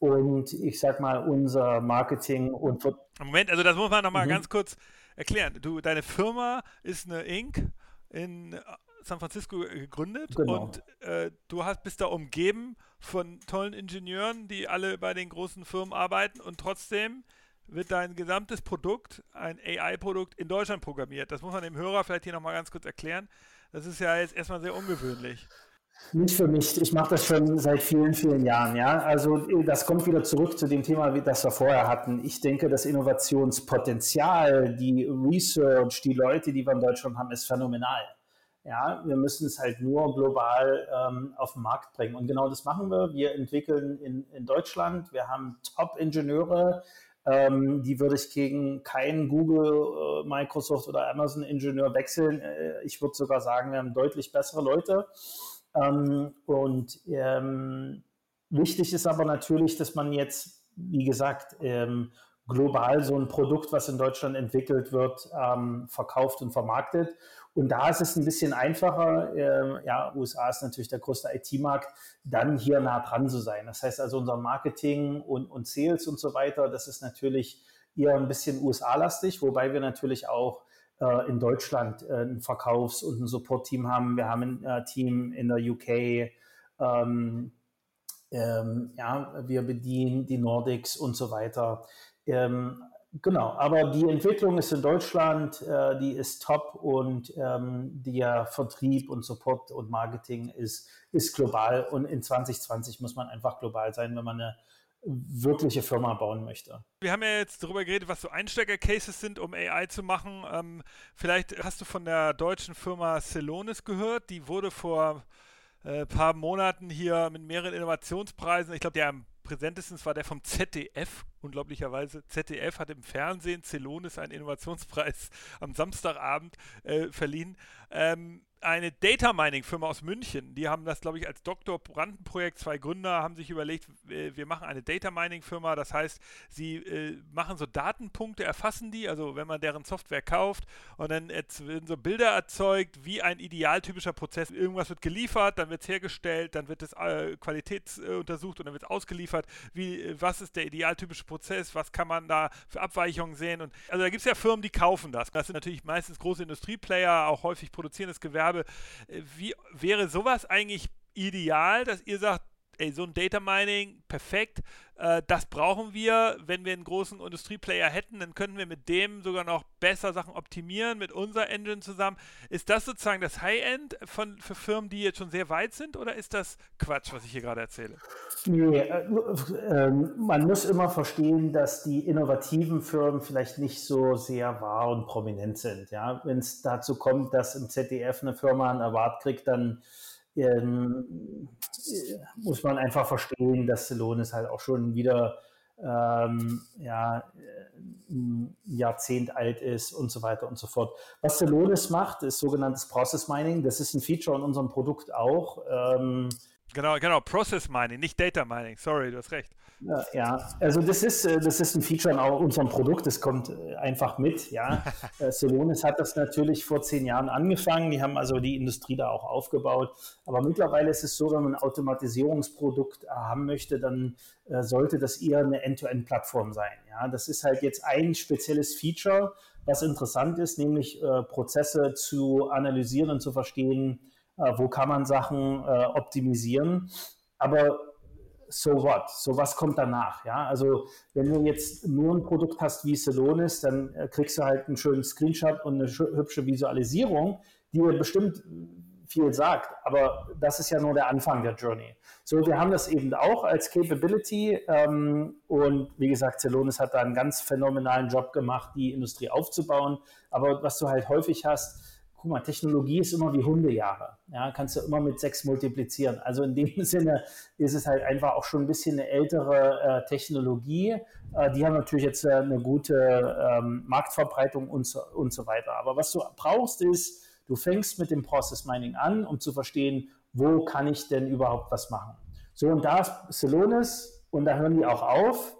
und ich sag mal, unser Marketing und Moment, also das muss man nochmal mhm. ganz kurz erklären. Du, deine Firma ist eine Inc. in äh, San Francisco gegründet genau. und äh, du hast, bist da umgeben von tollen Ingenieuren, die alle bei den großen Firmen arbeiten und trotzdem wird dein gesamtes Produkt, ein AI-Produkt, in Deutschland programmiert. Das muss man dem Hörer vielleicht hier nochmal ganz kurz erklären. Das ist ja jetzt erstmal sehr ungewöhnlich. Nicht für mich. Ich mache das schon seit vielen, vielen Jahren. Ja, also das kommt wieder zurück zu dem Thema, das wir vorher hatten. Ich denke, das Innovationspotenzial, die Research, die Leute, die wir in Deutschland haben, ist phänomenal. Ja, wir müssen es halt nur global ähm, auf den Markt bringen. Und genau das machen wir. Wir entwickeln in, in Deutschland. Wir haben Top-Ingenieure. Ähm, die würde ich gegen keinen Google, äh, Microsoft oder Amazon-Ingenieur wechseln. Äh, ich würde sogar sagen, wir haben deutlich bessere Leute. Ähm, und ähm, wichtig ist aber natürlich, dass man jetzt, wie gesagt, ähm, global so ein Produkt, was in Deutschland entwickelt wird, ähm, verkauft und vermarktet. Und da ist es ein bisschen einfacher. Äh, ja, USA ist natürlich der größte IT-Markt, dann hier nah dran zu sein. Das heißt also, unser Marketing und, und Sales und so weiter, das ist natürlich eher ein bisschen USA-lastig, wobei wir natürlich auch äh, in Deutschland äh, ein Verkaufs- und ein Support-Team haben. Wir haben ein äh, Team in der UK. Ähm, ähm, ja, wir bedienen die Nordics und so weiter. Ähm, genau, aber die Entwicklung ist in Deutschland, äh, die ist top und ähm, der Vertrieb und Support und Marketing ist, ist global und in 2020 muss man einfach global sein, wenn man eine wirkliche Firma bauen möchte. Wir haben ja jetzt darüber geredet, was so Einsteiger-Cases sind, um AI zu machen. Ähm, vielleicht hast du von der deutschen Firma Celonis gehört. Die wurde vor ein äh, paar Monaten hier mit mehreren Innovationspreisen, ich glaube, der am präsentesten war der vom ZDF, unglaublicherweise. ZDF hat im Fernsehen Celonis einen Innovationspreis am Samstagabend äh, verliehen. Ähm, eine Data Mining Firma aus München. Die haben das, glaube ich, als Doktoranden-Projekt. Zwei Gründer haben sich überlegt, wir machen eine Data Mining Firma. Das heißt, sie äh, machen so Datenpunkte, erfassen die, also wenn man deren Software kauft und dann werden so Bilder erzeugt, wie ein idealtypischer Prozess. Irgendwas wird geliefert, dann wird es hergestellt, dann wird es äh, qualitätsuntersucht und dann wird es ausgeliefert. Wie, äh, was ist der idealtypische Prozess? Was kann man da für Abweichungen sehen? Und, also da gibt es ja Firmen, die kaufen das. Das sind natürlich meistens große Industrieplayer, auch häufig produzierendes Gewerbe habe, äh, wie wäre sowas eigentlich ideal, dass ihr sagt, ey, so ein Data Mining, perfekt, äh, das brauchen wir. Wenn wir einen großen Industrieplayer hätten, dann könnten wir mit dem sogar noch besser Sachen optimieren, mit unserer Engine zusammen. Ist das sozusagen das High-End für Firmen, die jetzt schon sehr weit sind, oder ist das Quatsch, was ich hier gerade erzähle? Nee, äh, äh, man muss immer verstehen, dass die innovativen Firmen vielleicht nicht so sehr wahr und prominent sind. Ja? Wenn es dazu kommt, dass im ZDF eine Firma einen Award kriegt, dann ähm, muss man einfach verstehen, dass Celonis halt auch schon wieder ähm, ja, ein Jahrzehnt alt ist und so weiter und so fort. Was Celonis macht, ist sogenanntes Process Mining. Das ist ein Feature in unserem Produkt auch. Ähm, genau, genau, Process Mining, nicht Data Mining. Sorry, du hast recht. Ja, also das ist, äh, das ist ein Feature in unserem Produkt, das kommt äh, einfach mit. Ja. Äh, Celonis hat das natürlich vor zehn Jahren angefangen, die haben also die Industrie da auch aufgebaut. Aber mittlerweile ist es so, wenn man ein Automatisierungsprodukt haben möchte, dann sollte das eher eine End-to-End-Plattform sein. Ja. Das ist halt jetzt ein spezielles Feature, was interessant ist, nämlich Prozesse zu analysieren und zu verstehen, wo kann man Sachen äh, optimisieren. Aber so what? So was kommt danach? Ja, also wenn du jetzt nur ein Produkt hast wie Celonis, dann äh, kriegst du halt einen schönen Screenshot und eine hübsche Visualisierung, die dir bestimmt viel sagt. Aber das ist ja nur der Anfang der Journey. So, wir haben das eben auch als Capability ähm, und wie gesagt, Celonis hat da einen ganz phänomenalen Job gemacht, die Industrie aufzubauen. Aber was du halt häufig hast, guck mal, Technologie ist immer wie Hundejahre. Ja, kannst du immer mit sechs multiplizieren. Also in dem Sinne ist es halt einfach auch schon ein bisschen eine ältere äh, Technologie. Äh, die haben natürlich jetzt äh, eine gute ähm, Marktverbreitung und so, und so weiter. Aber was du brauchst ist, du fängst mit dem Process Mining an, um zu verstehen, wo kann ich denn überhaupt was machen. So, und da ist Celonis und da hören die auch auf.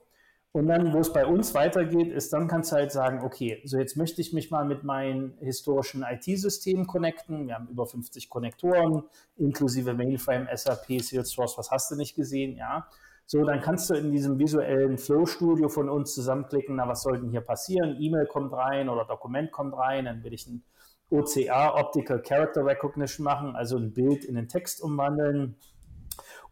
Und dann, wo es bei uns weitergeht, ist, dann kannst du halt sagen, okay, so jetzt möchte ich mich mal mit meinen historischen IT-Systemen connecten. Wir haben über 50 Konnektoren, inklusive Mainframe, SAP, Salesforce, was hast du nicht gesehen, ja. So, dann kannst du in diesem visuellen Flow-Studio von uns zusammenklicken, na, was soll denn hier passieren? E-Mail kommt rein oder Dokument kommt rein, dann will ich ein OCR, Optical Character Recognition machen, also ein Bild in den Text umwandeln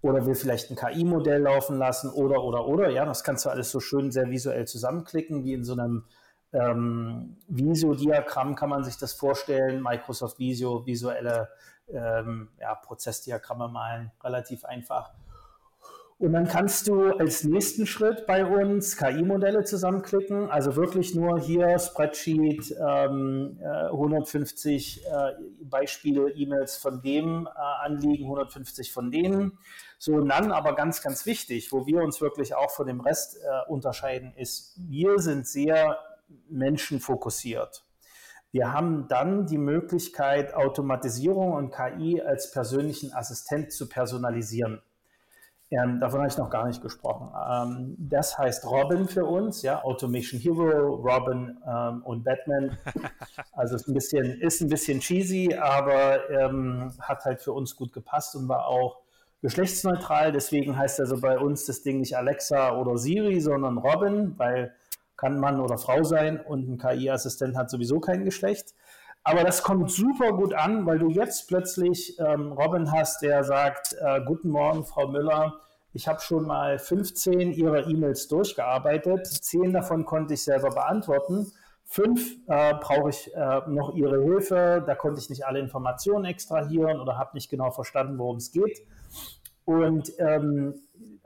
oder will vielleicht ein KI-Modell laufen lassen oder, oder, oder. Ja, das kannst du alles so schön sehr visuell zusammenklicken, wie in so einem ähm, Visio-Diagramm kann man sich das vorstellen. Microsoft Visio, visuelle ähm, ja, Prozessdiagramme malen, relativ einfach. Und dann kannst du als nächsten Schritt bei uns KI-Modelle zusammenklicken, also wirklich nur hier Spreadsheet, ähm, 150 äh, äh, Beispiele E-Mails von dem äh, Anliegen, 150 von denen. So, und dann aber ganz, ganz wichtig, wo wir uns wirklich auch von dem Rest äh, unterscheiden, ist, wir sind sehr menschenfokussiert. Wir haben dann die Möglichkeit, Automatisierung und KI als persönlichen Assistent zu personalisieren. Ähm, davon habe ich noch gar nicht gesprochen. Ähm, das heißt Robin für uns, ja, Automation Hero, Robin ähm, und Batman. Also ist ein bisschen, ist ein bisschen cheesy, aber ähm, hat halt für uns gut gepasst und war auch geschlechtsneutral. Deswegen heißt also bei uns das Ding nicht Alexa oder Siri, sondern Robin, weil kann Mann oder Frau sein und ein KI-Assistent hat sowieso kein Geschlecht. Aber das kommt super gut an, weil du jetzt plötzlich ähm, Robin hast, der sagt, äh, guten Morgen, Frau Müller, ich habe schon mal 15 Ihrer E-Mails durchgearbeitet, zehn davon konnte ich selber beantworten, fünf äh, brauche ich äh, noch Ihre Hilfe, da konnte ich nicht alle Informationen extrahieren oder habe nicht genau verstanden, worum es geht. Und ähm,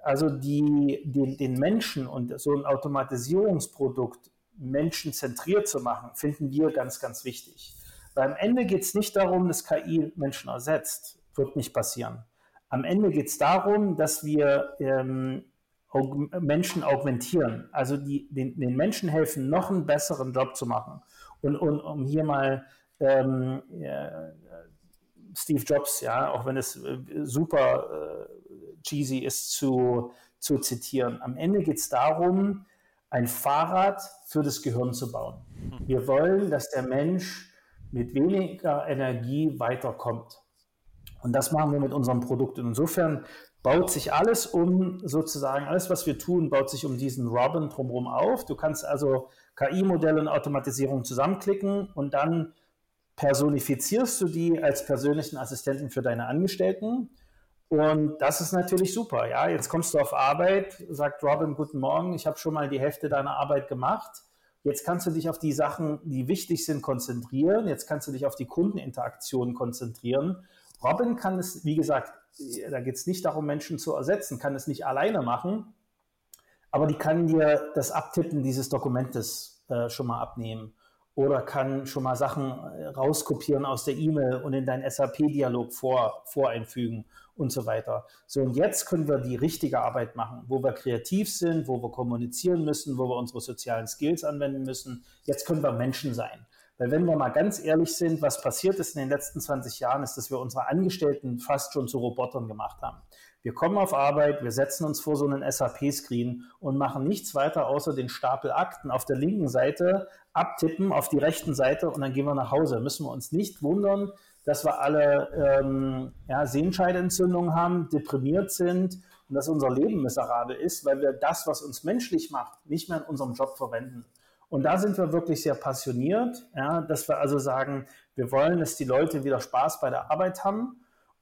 also die, die, den Menschen und so ein Automatisierungsprodukt menschenzentriert zu machen, finden wir ganz, ganz wichtig. Weil am Ende geht es nicht darum, dass KI Menschen ersetzt. Wird nicht passieren. Am Ende geht es darum, dass wir ähm, Menschen augmentieren, also die, den, den, Menschen helfen, noch einen besseren Job zu machen. Und, und um hier mal ähm, äh, Steve Jobs, ja, auch wenn es äh, super äh, cheesy ist zu, zu zitieren, am Ende geht es darum, ein Fahrrad für das Gehirn zu bauen. Wir wollen, dass der Mensch mit weniger Energie weiterkommt. Und das machen wir mit unserem Produkt. Und insofern baut sich alles um, sozusagen, alles, was wir tun, baut sich um diesen Robin drumherum auf. Du kannst also KI-Modelle und Automatisierung zusammenklicken und dann personifizierst du die als persönlichen Assistenten für deine Angestellten. Und das ist natürlich super. Ja, jetzt kommst du auf Arbeit, sagt Robin, guten Morgen, ich habe schon mal die Hälfte deiner Arbeit gemacht. Jetzt kannst du dich auf die Sachen, die wichtig sind, konzentrieren. Jetzt kannst du dich auf die Kundeninteraktion konzentrieren. Robin kann es, wie gesagt, da geht es nicht darum, Menschen zu ersetzen, kann es nicht alleine machen, aber die kann dir das Abtippen dieses Dokumentes äh, schon mal abnehmen oder kann schon mal Sachen äh, rauskopieren aus der E-Mail und in deinen SAP-Dialog vor, voreinfügen und so weiter. So, und jetzt können wir die richtige Arbeit machen, wo wir kreativ sind, wo wir kommunizieren müssen, wo wir unsere sozialen Skills anwenden müssen. Jetzt können wir Menschen sein. Weil wenn wir mal ganz ehrlich sind, was passiert ist in den letzten 20 Jahren, ist, dass wir unsere Angestellten fast schon zu Robotern gemacht haben. Wir kommen auf Arbeit, wir setzen uns vor so einen SAP-Screen und machen nichts weiter, außer den Stapel Akten auf der linken Seite abtippen auf die rechten Seite und dann gehen wir nach Hause. Müssen wir uns nicht wundern, dass wir alle ähm, ja, Sehenscheidentzündungen haben, deprimiert sind und dass unser Leben miserabel ist, weil wir das, was uns menschlich macht, nicht mehr in unserem Job verwenden. Und da sind wir wirklich sehr passioniert, ja, dass wir also sagen, wir wollen, dass die Leute wieder Spaß bei der Arbeit haben.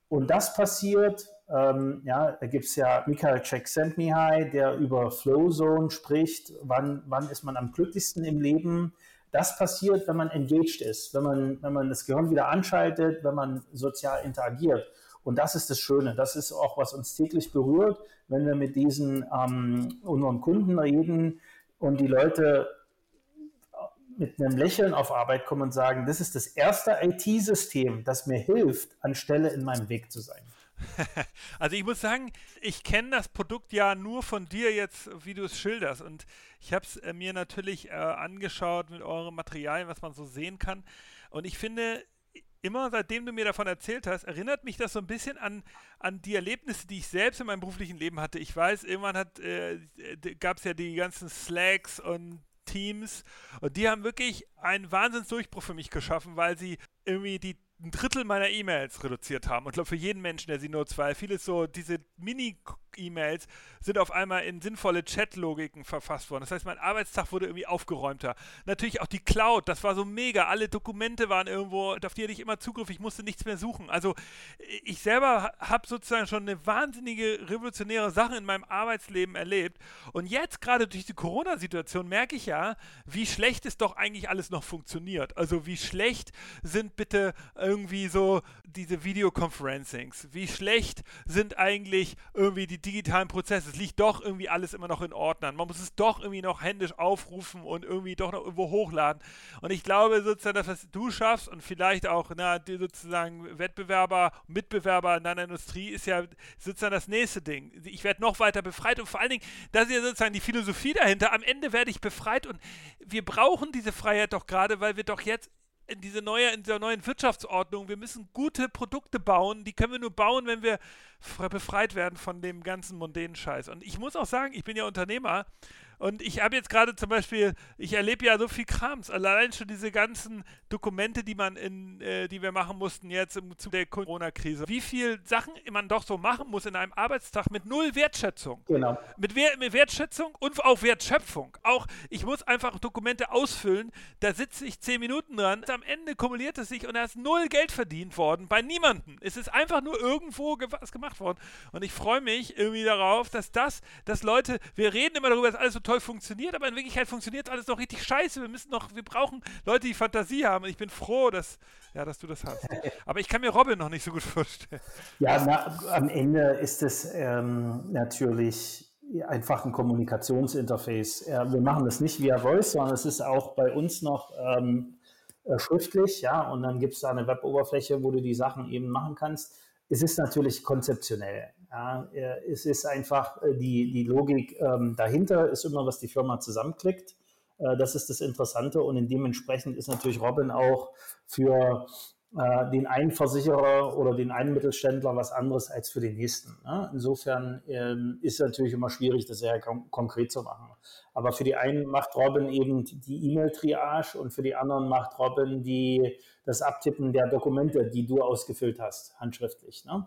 Und das passiert, ähm, ja, da gibt es ja Michael Csikszentmihalyi, der über Flow Zone spricht, wann, wann ist man am glücklichsten im Leben. Das passiert, wenn man engaged ist, wenn man, wenn man das Gehirn wieder anschaltet, wenn man sozial interagiert. Und das ist das Schöne. Das ist auch, was uns täglich berührt, wenn wir mit diesen ähm, unseren Kunden reden und die Leute mit einem Lächeln auf Arbeit kommen und sagen, das ist das erste IT-System, das mir hilft, anstelle in meinem Weg zu sein. Also ich muss sagen, ich kenne das Produkt ja nur von dir jetzt, wie du es schilderst. Und ich habe es äh, mir natürlich äh, angeschaut mit eurem Material, was man so sehen kann. Und ich finde, immer seitdem du mir davon erzählt hast, erinnert mich das so ein bisschen an, an die Erlebnisse, die ich selbst in meinem beruflichen Leben hatte. Ich weiß, irgendwann äh, gab es ja die ganzen Slacks und Teams und die haben wirklich einen Wahnsinnsdurchbruch für mich geschaffen, weil sie irgendwie die ein Drittel meiner E-Mails reduziert haben. Und ich glaube, für jeden Menschen, der sie nutzt, weil vieles so, diese Mini- E-Mails sind auf einmal in sinnvolle Chat-Logiken verfasst worden. Das heißt, mein Arbeitstag wurde irgendwie aufgeräumter. Natürlich auch die Cloud, das war so mega. Alle Dokumente waren irgendwo, auf die hatte ich immer Zugriff. Ich musste nichts mehr suchen. Also ich selber habe sozusagen schon eine wahnsinnige revolutionäre Sache in meinem Arbeitsleben erlebt. Und jetzt gerade durch die Corona-Situation merke ich ja, wie schlecht es doch eigentlich alles noch funktioniert. Also wie schlecht sind bitte irgendwie so diese Videoconferencings? Wie schlecht sind eigentlich irgendwie die digitalen Prozesse. Es liegt doch irgendwie alles immer noch in Ordnern. Man muss es doch irgendwie noch händisch aufrufen und irgendwie doch noch irgendwo hochladen. Und ich glaube sozusagen, dass was du schaffst und vielleicht auch na, sozusagen Wettbewerber, Mitbewerber in deiner Industrie ist ja sozusagen das nächste Ding. Ich werde noch weiter befreit und vor allen Dingen, das ist ja sozusagen die Philosophie dahinter. Am Ende werde ich befreit und wir brauchen diese Freiheit doch gerade, weil wir doch jetzt in diese neue, in dieser neuen Wirtschaftsordnung, wir müssen gute Produkte bauen, die können wir nur bauen, wenn wir befreit werden von dem ganzen mondänen Scheiß. Und ich muss auch sagen, ich bin ja Unternehmer und ich habe jetzt gerade zum Beispiel, ich erlebe ja so viel Krams. Allein schon diese ganzen Dokumente, die man in, äh, die wir machen mussten jetzt im Zuge der Corona-Krise. Wie viel Sachen man doch so machen muss in einem Arbeitstag mit null Wertschätzung. Genau. Mit, Wer mit Wertschätzung und auch Wertschöpfung. Auch ich muss einfach Dokumente ausfüllen. Da sitze ich zehn Minuten dran. Am Ende kumuliert es sich und da ist null Geld verdient worden bei niemandem. Es ist einfach nur irgendwo was gemacht worden. Und ich freue mich irgendwie darauf, dass das, dass Leute, wir reden immer darüber, dass alles so toll funktioniert, aber in Wirklichkeit funktioniert alles noch richtig scheiße. Wir müssen noch, wir brauchen Leute, die Fantasie haben. Und ich bin froh, dass, ja, dass du das hast. Aber ich kann mir Robin noch nicht so gut vorstellen. Ja, na, am Ende ist es ähm, natürlich einfach ein Kommunikationsinterface. Äh, wir machen das nicht via Voice, sondern es ist auch bei uns noch ähm, äh, schriftlich, ja, und dann gibt es da eine Web-Oberfläche, wo du die Sachen eben machen kannst. Es ist natürlich konzeptionell. Ja, äh, es ist einfach äh, die, die Logik ähm, dahinter, ist immer, was die Firma zusammenklickt. Äh, das ist das Interessante und dementsprechend ist natürlich Robin auch für äh, den einen Versicherer oder den einen Mittelständler was anderes als für den nächsten. Ne? Insofern ähm, ist es natürlich immer schwierig, das sehr kon konkret zu machen. Aber für die einen macht Robin eben die E-Mail-Triage und für die anderen macht Robin die, das Abtippen der Dokumente, die du ausgefüllt hast, handschriftlich. Ne?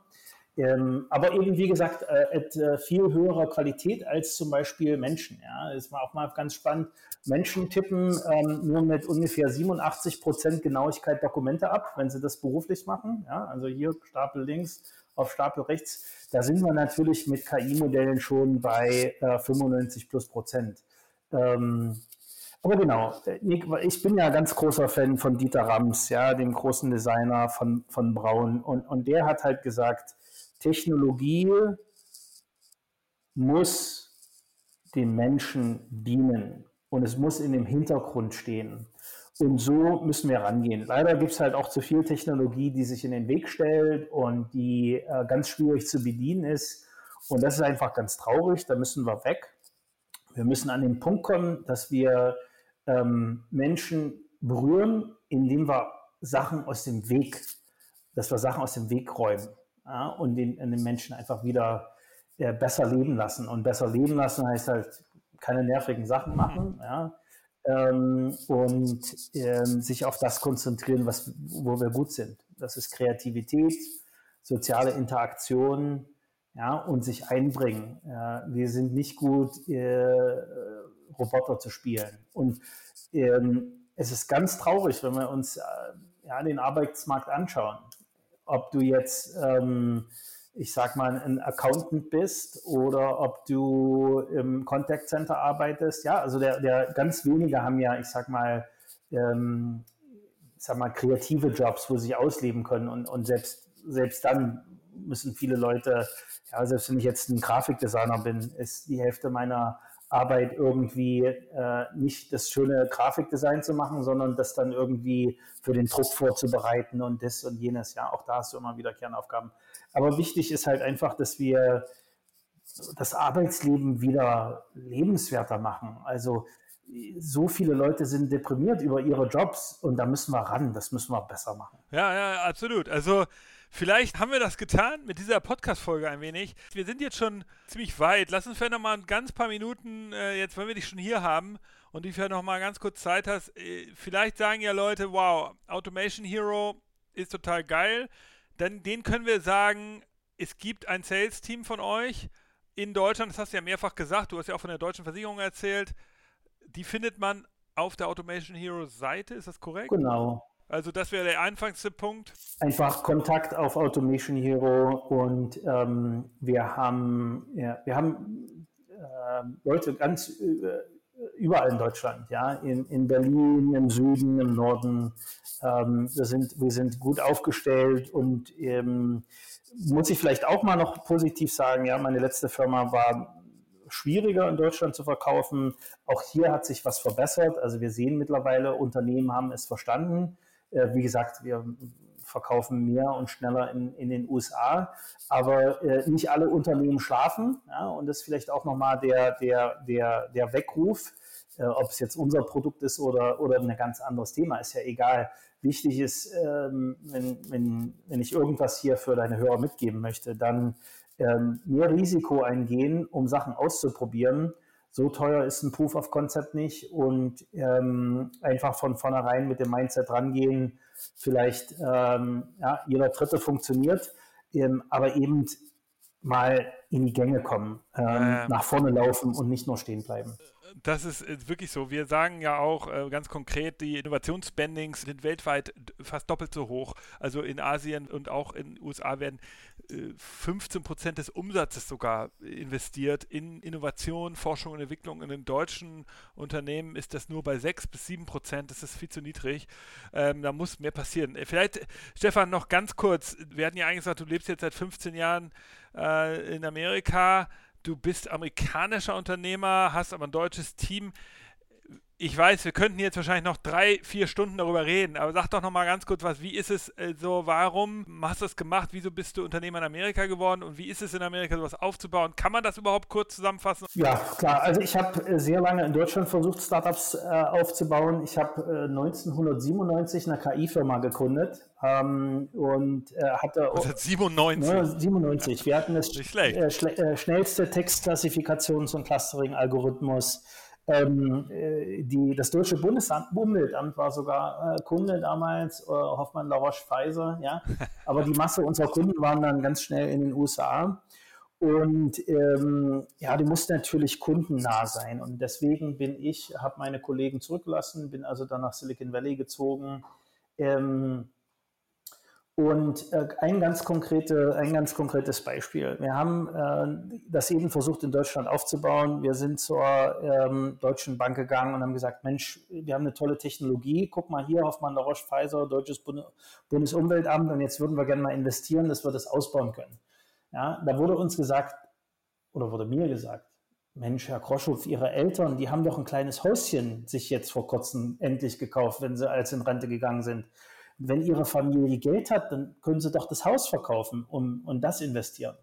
Ähm, aber eben, wie gesagt, äh, äh, viel höherer Qualität als zum Beispiel Menschen. Ja, das war auch mal ganz spannend. Menschen tippen ähm, nur mit ungefähr 87 Prozent Genauigkeit Dokumente ab, wenn sie das beruflich machen. Ja, also hier Stapel links auf Stapel rechts. Da sind wir natürlich mit KI-Modellen schon bei äh, 95 plus Prozent. Ähm, aber genau, ich bin ja ganz großer Fan von Dieter Rams, ja, dem großen Designer von, von Braun. Und, und der hat halt gesagt, Technologie muss dem Menschen dienen und es muss in dem Hintergrund stehen. Und so müssen wir rangehen. Leider gibt es halt auch zu viel Technologie, die sich in den Weg stellt und die äh, ganz schwierig zu bedienen ist. Und das ist einfach ganz traurig. Da müssen wir weg. Wir müssen an den Punkt kommen, dass wir ähm, Menschen berühren, indem wir Sachen aus dem Weg, dass wir Sachen aus dem Weg räumen ja, und den, den, Menschen einfach wieder äh, besser leben lassen. Und besser leben lassen heißt halt keine nervigen Sachen mhm. machen ja, ähm, und ähm, sich auf das konzentrieren, was, wo wir gut sind. Das ist Kreativität, soziale Interaktion ja, und sich einbringen. Ja, wir sind nicht gut, äh, Roboter zu spielen. Und ähm, es ist ganz traurig, wenn wir uns äh, ja, den Arbeitsmarkt anschauen ob du jetzt, ähm, ich sag mal, ein Accountant bist oder ob du im Contact Center arbeitest. Ja, also der, der ganz wenige haben ja, ich sag mal, ähm, sag mal, kreative Jobs, wo sie sich ausleben können. Und, und selbst, selbst dann müssen viele Leute, ja, selbst wenn ich jetzt ein Grafikdesigner bin, ist die Hälfte meiner Arbeit irgendwie äh, nicht das schöne Grafikdesign zu machen, sondern das dann irgendwie für den Druck vorzubereiten und das und jenes. Ja, auch da hast du immer wieder Kernaufgaben. Aber wichtig ist halt einfach, dass wir das Arbeitsleben wieder lebenswerter machen. Also so viele Leute sind deprimiert über ihre Jobs und da müssen wir ran, das müssen wir besser machen. Ja, ja, absolut. Also Vielleicht haben wir das getan mit dieser Podcast-Folge ein wenig. Wir sind jetzt schon ziemlich weit. Lass uns vielleicht noch mal ein ganz paar Minuten, äh, jetzt wenn wir dich schon hier haben und du vielleicht noch mal ganz kurz Zeit hast, äh, vielleicht sagen ja Leute, wow, Automation Hero ist total geil. Dann den können wir sagen, es gibt ein Sales-Team von euch in Deutschland, das hast du ja mehrfach gesagt, du hast ja auch von der deutschen Versicherung erzählt. Die findet man auf der Automation Hero Seite, ist das korrekt? Genau. Also das wäre der einfachste Punkt. Einfach Kontakt auf Automation Hero und ähm, wir haben, ja, wir haben äh, Leute ganz äh, überall in Deutschland, ja, in, in Berlin, im Süden, im Norden. Ähm, wir, sind, wir sind gut aufgestellt und ähm, muss ich vielleicht auch mal noch positiv sagen, ja, meine letzte Firma war schwieriger in Deutschland zu verkaufen. Auch hier hat sich was verbessert. Also wir sehen mittlerweile, Unternehmen haben es verstanden. Äh, wie gesagt, wir verkaufen mehr und schneller in, in den USA, aber äh, nicht alle Unternehmen schlafen. Ja, und das ist vielleicht auch nochmal der, der, der, der Weckruf. äh, ob es jetzt unser Produkt ist oder, oder ein ganz anderes Thema, ist ja egal. Wichtig ist, ähm, wenn, wenn, wenn ich irgendwas hier für deine Hörer mitgeben möchte, dann ähm, mehr Risiko eingehen, um Sachen auszuprobieren. So teuer ist ein Proof of Concept nicht und ähm, einfach von vornherein mit dem Mindset rangehen. Vielleicht ähm, ja, jeder Dritte funktioniert, ähm, aber eben mal in die Gänge kommen, ähm, nach vorne laufen und nicht nur stehen bleiben das ist wirklich so. Wir sagen ja auch äh, ganz konkret, die Innovationsspendings sind weltweit fast doppelt so hoch. Also in Asien und auch in den USA werden äh, 15 Prozent des Umsatzes sogar investiert in Innovation, Forschung und Entwicklung. In den deutschen Unternehmen ist das nur bei 6 bis 7 Prozent. Das ist viel zu niedrig. Ähm, da muss mehr passieren. Äh, vielleicht, Stefan, noch ganz kurz. Wir hatten ja eigentlich gesagt, du lebst jetzt seit 15 Jahren äh, in Amerika du bist amerikanischer Unternehmer, hast aber ein deutsches Team ich weiß, wir könnten jetzt wahrscheinlich noch drei, vier Stunden darüber reden, aber sag doch noch mal ganz kurz was. Wie ist es äh, so? Warum hast du das gemacht? Wieso bist du Unternehmer in Amerika geworden? Und wie ist es in Amerika, sowas aufzubauen? Kann man das überhaupt kurz zusammenfassen? Ja, klar. Also ich habe äh, sehr lange in Deutschland versucht, Startups äh, aufzubauen. Ich habe äh, 1997 eine KI-Firma gegründet ähm, und äh, hatte. 97. Ne, 97. Wir hatten das sch äh, schnellste Textklassifikations- und Clustering-Algorithmus ähm, äh, die, das deutsche Bundesamt, Umweltamt war sogar äh, Kunde damals, äh, Hoffmann, La Roche, Pfizer, ja. Aber die Masse unserer Kunden waren dann ganz schnell in den USA. Und ähm, ja, die mussten natürlich kundennah sein. Und deswegen bin ich, habe meine Kollegen zurückgelassen, bin also dann nach Silicon Valley gezogen. Ähm, und äh, ein, ganz konkrete, ein ganz konkretes Beispiel. Wir haben äh, das eben versucht in Deutschland aufzubauen. Wir sind zur ähm, Deutschen Bank gegangen und haben gesagt, Mensch, wir haben eine tolle Technologie. Guck mal hier, Hoffmann La Roche Pfizer, Deutsches Bund Bundesumweltamt und jetzt würden wir gerne mal investieren, dass wir das ausbauen können. Ja, da wurde uns gesagt, oder wurde mir gesagt, Mensch, Herr Kroschow, Ihre Eltern, die haben doch ein kleines Häuschen sich jetzt vor kurzem endlich gekauft, wenn sie als in Rente gegangen sind wenn Ihre Familie Geld hat, dann können Sie doch das Haus verkaufen und, und das investieren.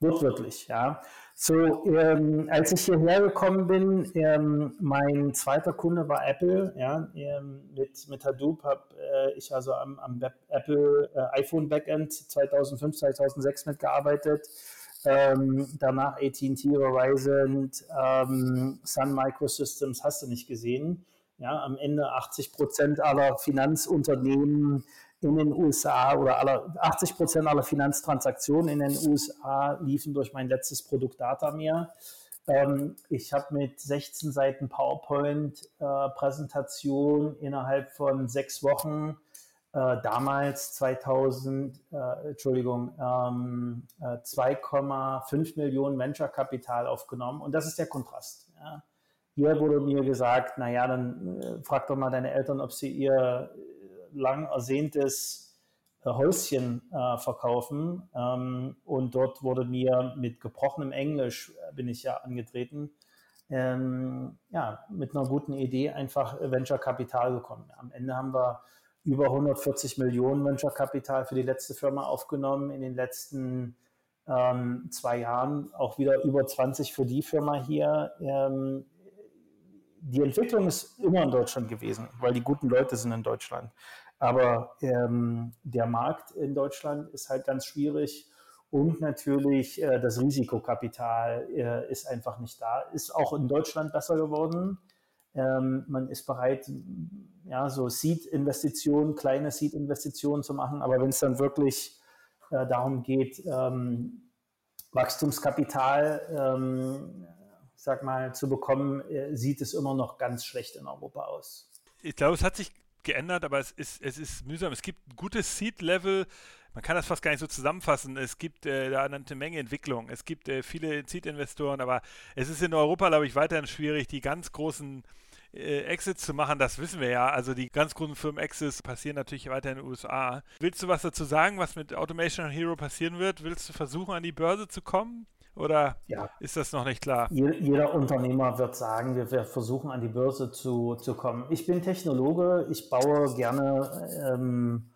Wortwörtlich, ja. So, ähm, als ich hierher gekommen bin, ähm, mein zweiter Kunde war Apple, ja, ähm, mit, mit Hadoop habe äh, ich also am, am Apple äh, iPhone Backend 2005, 2006 mitgearbeitet. Ähm, danach AT&T, Verizon, ähm, Sun Microsystems, hast du nicht gesehen. Ja, am Ende 80 Prozent aller Finanzunternehmen in den USA oder aller, 80 Prozent aller Finanztransaktionen in den USA liefen durch mein letztes Produkt Datamir. Ähm, ich habe mit 16 Seiten PowerPoint-Präsentation äh, innerhalb von sechs Wochen äh, damals 2000, äh, Entschuldigung, ähm, 2,5 äh, Millionen Venture-Kapital aufgenommen. Und das ist der Kontrast. Ja. Hier wurde mir gesagt, naja, dann äh, frag doch mal deine Eltern, ob sie ihr äh, lang ersehntes äh, Häuschen äh, verkaufen. Ähm, und dort wurde mir mit gebrochenem Englisch, äh, bin ich ja angetreten, ähm, ja, mit einer guten Idee einfach Venture Kapital bekommen. Am Ende haben wir über 140 Millionen Venture Kapital für die letzte Firma aufgenommen. In den letzten ähm, zwei Jahren auch wieder über 20 für die Firma hier. Ähm, die Entwicklung ist immer in Deutschland gewesen, weil die guten Leute sind in Deutschland. Aber ähm, der Markt in Deutschland ist halt ganz schwierig und natürlich äh, das Risikokapital äh, ist einfach nicht da. Ist auch in Deutschland besser geworden. Ähm, man ist bereit, ja, so Seed-Investitionen, kleine Seed-Investitionen zu machen. Aber wenn es dann wirklich äh, darum geht, ähm, Wachstumskapital ähm, sag mal, zu bekommen, äh, sieht es immer noch ganz schlecht in Europa aus. Ich glaube, es hat sich geändert, aber es ist, es ist mühsam. Es gibt ein gutes Seed-Level. Man kann das fast gar nicht so zusammenfassen. Es gibt äh, da eine Menge Entwicklung. Es gibt äh, viele Seed-Investoren, aber es ist in Europa, glaube ich, weiterhin schwierig, die ganz großen äh, Exits zu machen. Das wissen wir ja. Also die ganz großen Firmen-Exits passieren natürlich weiter in den USA. Willst du was dazu sagen, was mit Automation Hero passieren wird? Willst du versuchen, an die Börse zu kommen? Oder ja. ist das noch nicht klar? Jeder Unternehmer wird sagen, wir, wir versuchen an die Börse zu, zu kommen. Ich bin Technologe, ich baue gerne ähm,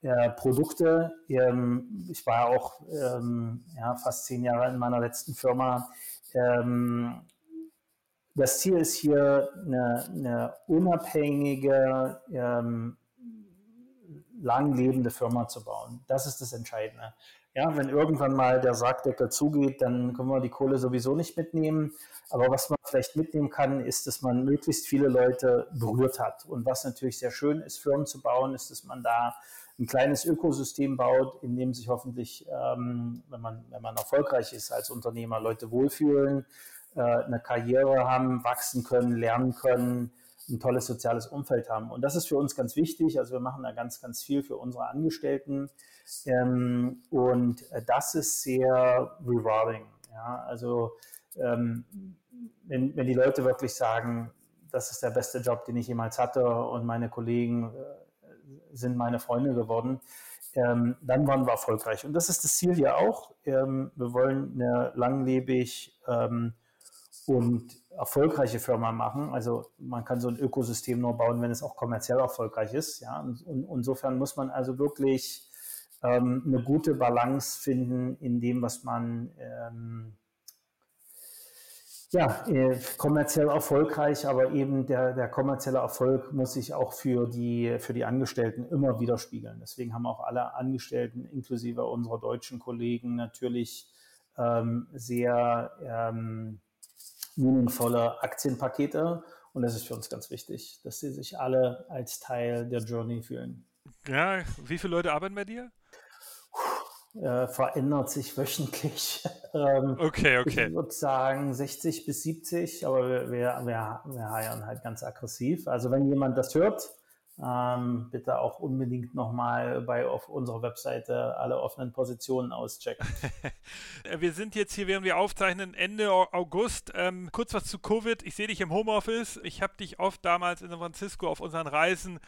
äh, Produkte. Ähm, ich war auch ähm, ja, fast zehn Jahre in meiner letzten Firma. Ähm, das Ziel ist hier eine, eine unabhängige, ähm, langlebende Firma zu bauen. Das ist das Entscheidende. Ja, wenn irgendwann mal der Sargdeckel zugeht, dann können wir die Kohle sowieso nicht mitnehmen. Aber was man vielleicht mitnehmen kann, ist, dass man möglichst viele Leute berührt hat. Und was natürlich sehr schön ist, Firmen zu bauen, ist, dass man da ein kleines Ökosystem baut, in dem sich hoffentlich, ähm, wenn, man, wenn man erfolgreich ist als Unternehmer, Leute wohlfühlen, äh, eine Karriere haben, wachsen können, lernen können, ein tolles soziales Umfeld haben. Und das ist für uns ganz wichtig. Also wir machen da ganz, ganz viel für unsere Angestellten. Ähm, und das ist sehr rewarding. Ja? Also ähm, wenn, wenn die Leute wirklich sagen, das ist der beste Job, den ich jemals hatte und meine Kollegen äh, sind meine Freunde geworden, ähm, dann waren wir erfolgreich. Und das ist das Ziel hier auch. Ähm, wir wollen eine langlebig ähm, und erfolgreiche Firma machen. Also man kann so ein Ökosystem nur bauen, wenn es auch kommerziell erfolgreich ist. Ja? Und, und insofern muss man also wirklich ähm, eine gute Balance finden in dem, was man ähm, ja, äh, kommerziell erfolgreich, aber eben der, der kommerzielle Erfolg muss sich auch für die, für die Angestellten immer widerspiegeln. Deswegen haben auch alle Angestellten, inklusive unserer deutschen Kollegen, natürlich ähm, sehr ähm, Aktienpakete. Und das ist für uns ganz wichtig, dass sie sich alle als Teil der Journey fühlen. Ja, wie viele Leute arbeiten bei dir? Äh, verändert sich wöchentlich. ähm, okay, okay. Ich würde sagen 60 bis 70, aber wir, wir, wir, wir heiern halt ganz aggressiv. Also wenn jemand das hört, ähm, bitte auch unbedingt nochmal bei auf unserer Webseite alle offenen Positionen auschecken. wir sind jetzt hier, während wir aufzeichnen, Ende August. Ähm, kurz was zu Covid. Ich sehe dich im Homeoffice. Ich habe dich oft damals in San Francisco auf unseren Reisen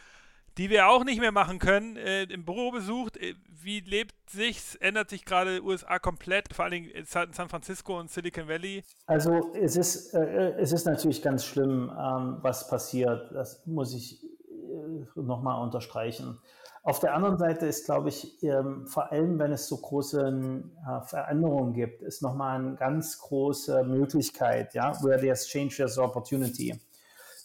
die wir auch nicht mehr machen können, äh, im Büro besucht. Äh, wie lebt sich's? Ändert sich gerade USA komplett, vor allem in San Francisco und Silicon Valley? Also es ist, äh, es ist natürlich ganz schlimm, ähm, was passiert. Das muss ich äh, nochmal unterstreichen. Auf der anderen Seite ist, glaube ich, ähm, vor allem, wenn es so große äh, Veränderungen gibt, ist nochmal eine ganz große Möglichkeit, ja, where there's change, there's opportunity.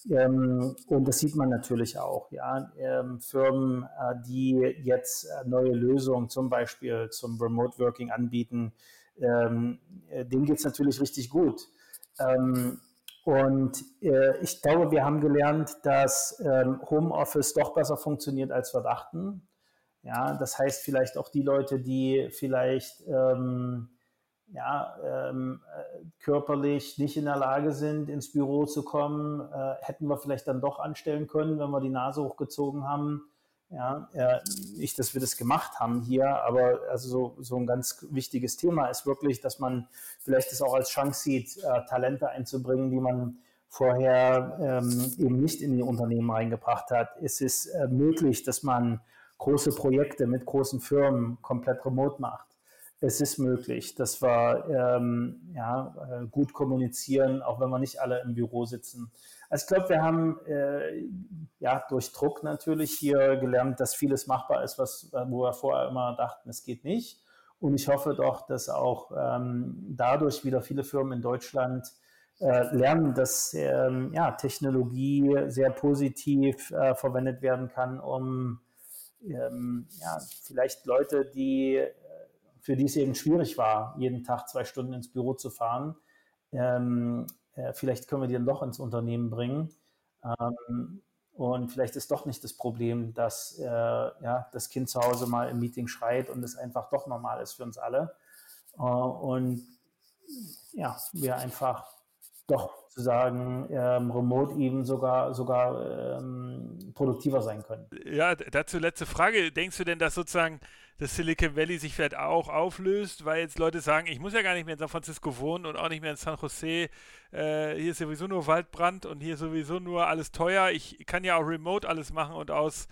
Ähm, und das sieht man natürlich auch. Ja? Ähm, Firmen, äh, die jetzt äh, neue Lösungen zum Beispiel zum Remote Working anbieten, ähm, äh, denen geht es natürlich richtig gut. Ähm, und äh, ich glaube, wir haben gelernt, dass ähm, Homeoffice doch besser funktioniert, als wir dachten. Ja, das heißt vielleicht auch die Leute, die vielleicht ähm, ja, ähm, äh, körperlich nicht in der Lage sind, ins Büro zu kommen, äh, hätten wir vielleicht dann doch anstellen können, wenn wir die Nase hochgezogen haben. Ja, äh, nicht, dass wir das gemacht haben hier, aber also so, so ein ganz wichtiges Thema ist wirklich, dass man vielleicht das auch als Chance sieht, äh, Talente einzubringen, die man vorher ähm, eben nicht in die Unternehmen reingebracht hat. Es ist äh, möglich, dass man große Projekte mit großen Firmen komplett remote macht es ist möglich, dass wir ähm, ja, äh, gut kommunizieren, auch wenn wir nicht alle im Büro sitzen. Also ich glaube, wir haben äh, ja durch Druck natürlich hier gelernt, dass vieles machbar ist, was, wo wir vorher immer dachten, es geht nicht. Und ich hoffe doch, dass auch ähm, dadurch wieder viele Firmen in Deutschland äh, lernen, dass ähm, ja, Technologie sehr positiv äh, verwendet werden kann, um ähm, ja, vielleicht Leute, die für die es eben schwierig war, jeden Tag zwei Stunden ins Büro zu fahren. Ähm, äh, vielleicht können wir die dann doch ins Unternehmen bringen. Ähm, und vielleicht ist doch nicht das Problem, dass äh, ja, das Kind zu Hause mal im Meeting schreit und es einfach doch normal ist für uns alle. Äh, und ja, wir einfach doch zu sagen, ähm, remote eben sogar, sogar ähm, produktiver sein können. Ja, dazu letzte Frage. Denkst du denn, dass sozusagen das Silicon Valley sich vielleicht auch auflöst, weil jetzt Leute sagen, ich muss ja gar nicht mehr in San Francisco wohnen und auch nicht mehr in San Jose. Äh, hier ist sowieso nur Waldbrand und hier ist sowieso nur alles teuer. Ich kann ja auch remote alles machen und aus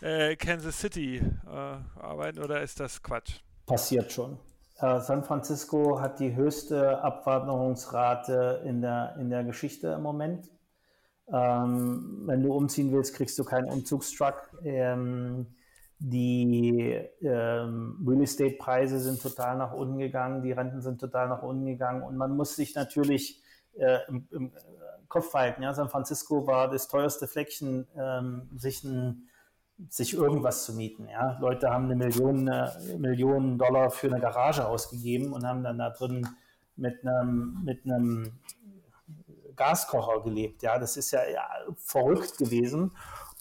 äh, Kansas City äh, arbeiten oder ist das Quatsch? Passiert schon. Äh, San Francisco hat die höchste Abwanderungsrate in der, in der Geschichte im Moment. Ähm, wenn du umziehen willst, kriegst du keinen Umzugstruck. Ähm, die ähm, Real Estate-Preise sind total nach unten gegangen, die Renten sind total nach unten gegangen und man muss sich natürlich äh, im, im, Kopf halten. Ja, San Francisco war das teuerste Fleckchen, ähm, sich, ein, sich irgendwas zu mieten. Ja. Leute haben eine Million, eine Million Dollar für eine Garage ausgegeben und haben dann da drin mit einem, mit einem Gaskocher gelebt. Ja, das ist ja, ja verrückt gewesen.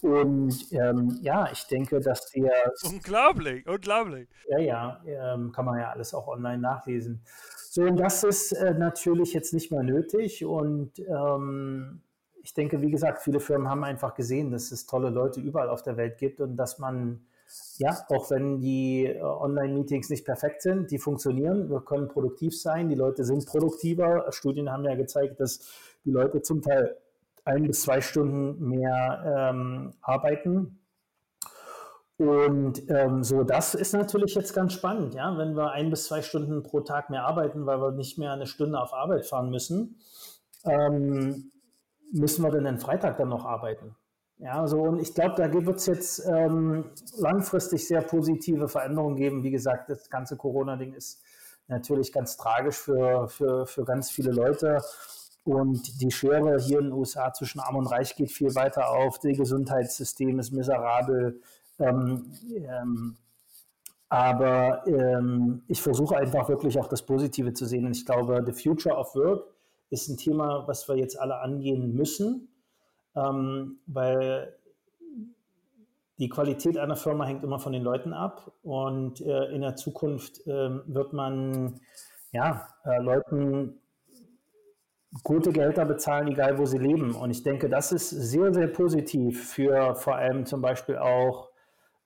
Und ähm, ja, ich denke, dass wir. Unglaublich, unglaublich. Ja, ja, ähm, kann man ja alles auch online nachlesen. So, und das ist äh, natürlich jetzt nicht mehr nötig. Und ähm, ich denke, wie gesagt, viele Firmen haben einfach gesehen, dass es tolle Leute überall auf der Welt gibt und dass man, ja, auch wenn die äh, Online-Meetings nicht perfekt sind, die funktionieren, wir können produktiv sein, die Leute sind produktiver. Studien haben ja gezeigt, dass die Leute zum Teil ein bis zwei Stunden mehr ähm, arbeiten. Und ähm, so, das ist natürlich jetzt ganz spannend, ja, wenn wir ein bis zwei Stunden pro Tag mehr arbeiten, weil wir nicht mehr eine Stunde auf Arbeit fahren müssen, ähm, müssen wir denn den Freitag dann noch arbeiten? Ja, so und ich glaube, da wird es jetzt ähm, langfristig sehr positive Veränderungen geben. Wie gesagt, das ganze Corona-Ding ist natürlich ganz tragisch für, für, für ganz viele Leute. Und die Schere hier in den USA zwischen Arm und Reich geht viel weiter auf. Das Gesundheitssystem ist miserabel. Ähm, ähm, aber ähm, ich versuche einfach wirklich auch das Positive zu sehen. Und ich glaube, the future of work ist ein Thema, was wir jetzt alle angehen müssen, ähm, weil die Qualität einer Firma hängt immer von den Leuten ab. Und äh, in der Zukunft äh, wird man ja, äh, Leuten gute Gehälter bezahlen, egal wo sie leben. Und ich denke, das ist sehr, sehr positiv für vor allem zum Beispiel auch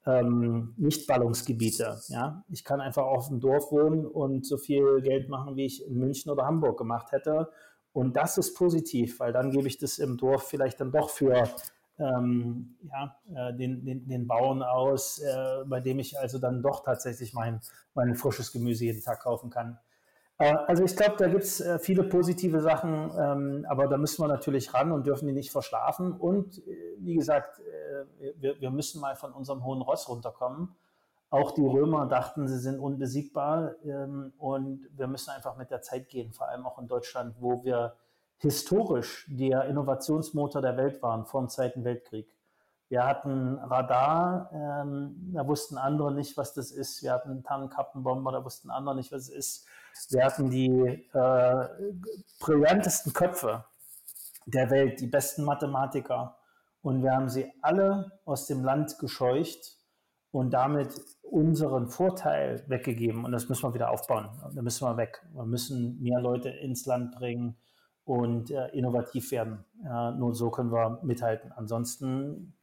ähm, Nicht-Ballungsgebiete. Ja? Ich kann einfach auf dem Dorf wohnen und so viel Geld machen, wie ich in München oder Hamburg gemacht hätte. Und das ist positiv, weil dann gebe ich das im Dorf vielleicht dann doch für ähm, ja, äh, den, den, den Bauern aus, äh, bei dem ich also dann doch tatsächlich mein, mein frisches Gemüse jeden Tag kaufen kann. Äh, also ich glaube, da gibt es äh, viele positive Sachen, ähm, aber da müssen wir natürlich ran und dürfen die nicht verschlafen. Und äh, wie gesagt, wir, müssen mal von unserem hohen Ross runterkommen. Auch die Römer dachten, sie sind unbesiegbar ähm, und wir müssen einfach mit der Zeit gehen, vor allem auch in Deutschland, wo wir historisch der Innovationsmotor der Welt waren vor dem Zweiten Weltkrieg. Wir hatten Radar, ähm, da wussten andere nicht, was das ist. Wir hatten Tarnkappenbomber, da wussten andere nicht, was es ist. Wir hatten die äh, brillantesten Köpfe der Welt, die besten Mathematiker. Und wir haben sie alle aus dem Land gescheucht und damit unseren Vorteil weggegeben. Und das müssen wir wieder aufbauen. Da müssen wir weg. Wir müssen mehr Leute ins Land bringen und äh, innovativ werden. Ja, nur so können wir mithalten. Ansonsten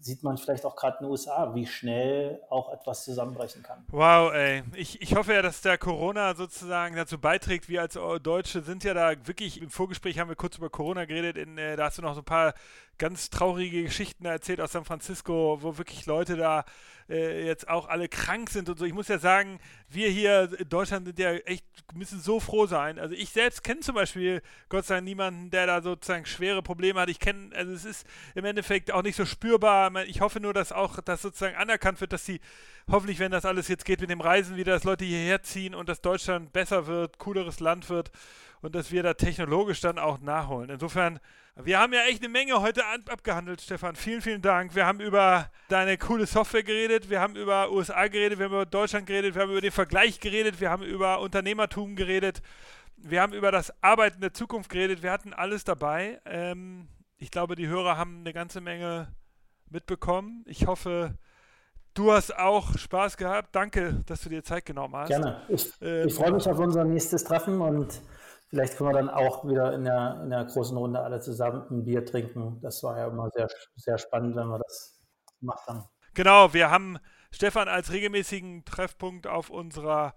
sieht man vielleicht auch gerade in den USA, wie schnell auch etwas zusammenbrechen kann. Wow, ey. Ich, ich hoffe ja, dass der Corona sozusagen dazu beiträgt. Wir als Deutsche sind ja da wirklich, im Vorgespräch haben wir kurz über Corona geredet, in, äh, da hast du noch so ein paar ganz traurige Geschichten erzählt aus San Francisco, wo wirklich Leute da äh, jetzt auch alle krank sind und so. Ich muss ja sagen, wir hier in Deutschland sind ja echt, müssen so froh sein. Also ich selbst kenne zum Beispiel Gott sei Dank niemanden, der da sozusagen schwere Probleme hat. Ich kenne, also es ist im Endeffekt auch nicht so spürbar. Ich hoffe nur, dass auch das sozusagen anerkannt wird, dass sie hoffentlich, wenn das alles jetzt geht mit dem Reisen wieder, dass Leute hierher ziehen und dass Deutschland besser wird, cooleres Land wird und dass wir da technologisch dann auch nachholen. Insofern, wir haben ja echt eine Menge heute abgehandelt, Stefan. Vielen, vielen Dank. Wir haben über deine coole Software geredet, wir haben über USA geredet, wir haben über Deutschland geredet, wir haben über den Vergleich geredet, wir haben über Unternehmertum geredet, wir haben über das Arbeiten der Zukunft geredet, wir hatten alles dabei. Ähm, ich glaube, die Hörer haben eine ganze Menge mitbekommen. Ich hoffe, Du hast auch Spaß gehabt. Danke, dass du dir Zeit genommen hast. Gerne. Ich, ähm, ich freue mich auf unser nächstes Treffen und Vielleicht können wir dann auch wieder in der, in der großen Runde alle zusammen ein Bier trinken. Das war ja immer sehr, sehr spannend, wenn wir das gemacht haben. Genau, wir haben Stefan als regelmäßigen Treffpunkt auf unserer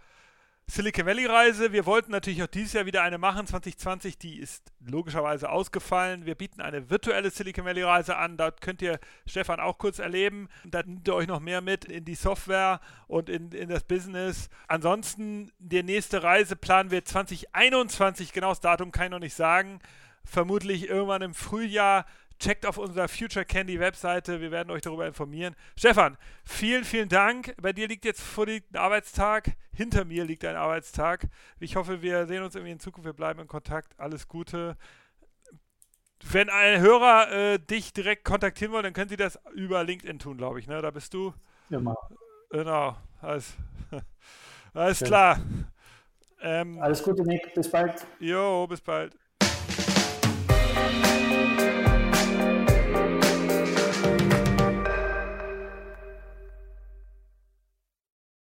Silicon Valley Reise. Wir wollten natürlich auch dieses Jahr wieder eine machen, 2020. Die ist logischerweise ausgefallen. Wir bieten eine virtuelle Silicon Valley Reise an. Dort könnt ihr Stefan auch kurz erleben. Da nimmt ihr euch noch mehr mit in die Software und in, in das Business. Ansonsten, die nächste Reise planen wir 2021. Genau das Datum kann ich noch nicht sagen. Vermutlich irgendwann im Frühjahr Checkt auf unserer Future Candy Webseite, wir werden euch darüber informieren. Stefan, vielen, vielen Dank. Bei dir liegt jetzt vor ein Arbeitstag, hinter mir liegt ein Arbeitstag. Ich hoffe, wir sehen uns irgendwie in Zukunft, wir bleiben in Kontakt. Alles Gute. Wenn ein Hörer äh, dich direkt kontaktieren will, dann können sie das über LinkedIn tun, glaube ich. Ne? Da bist du. Ja, mach. Genau. Alles, alles Schön. klar. Ähm, alles Gute, Nick. Bis bald. Jo, bis bald.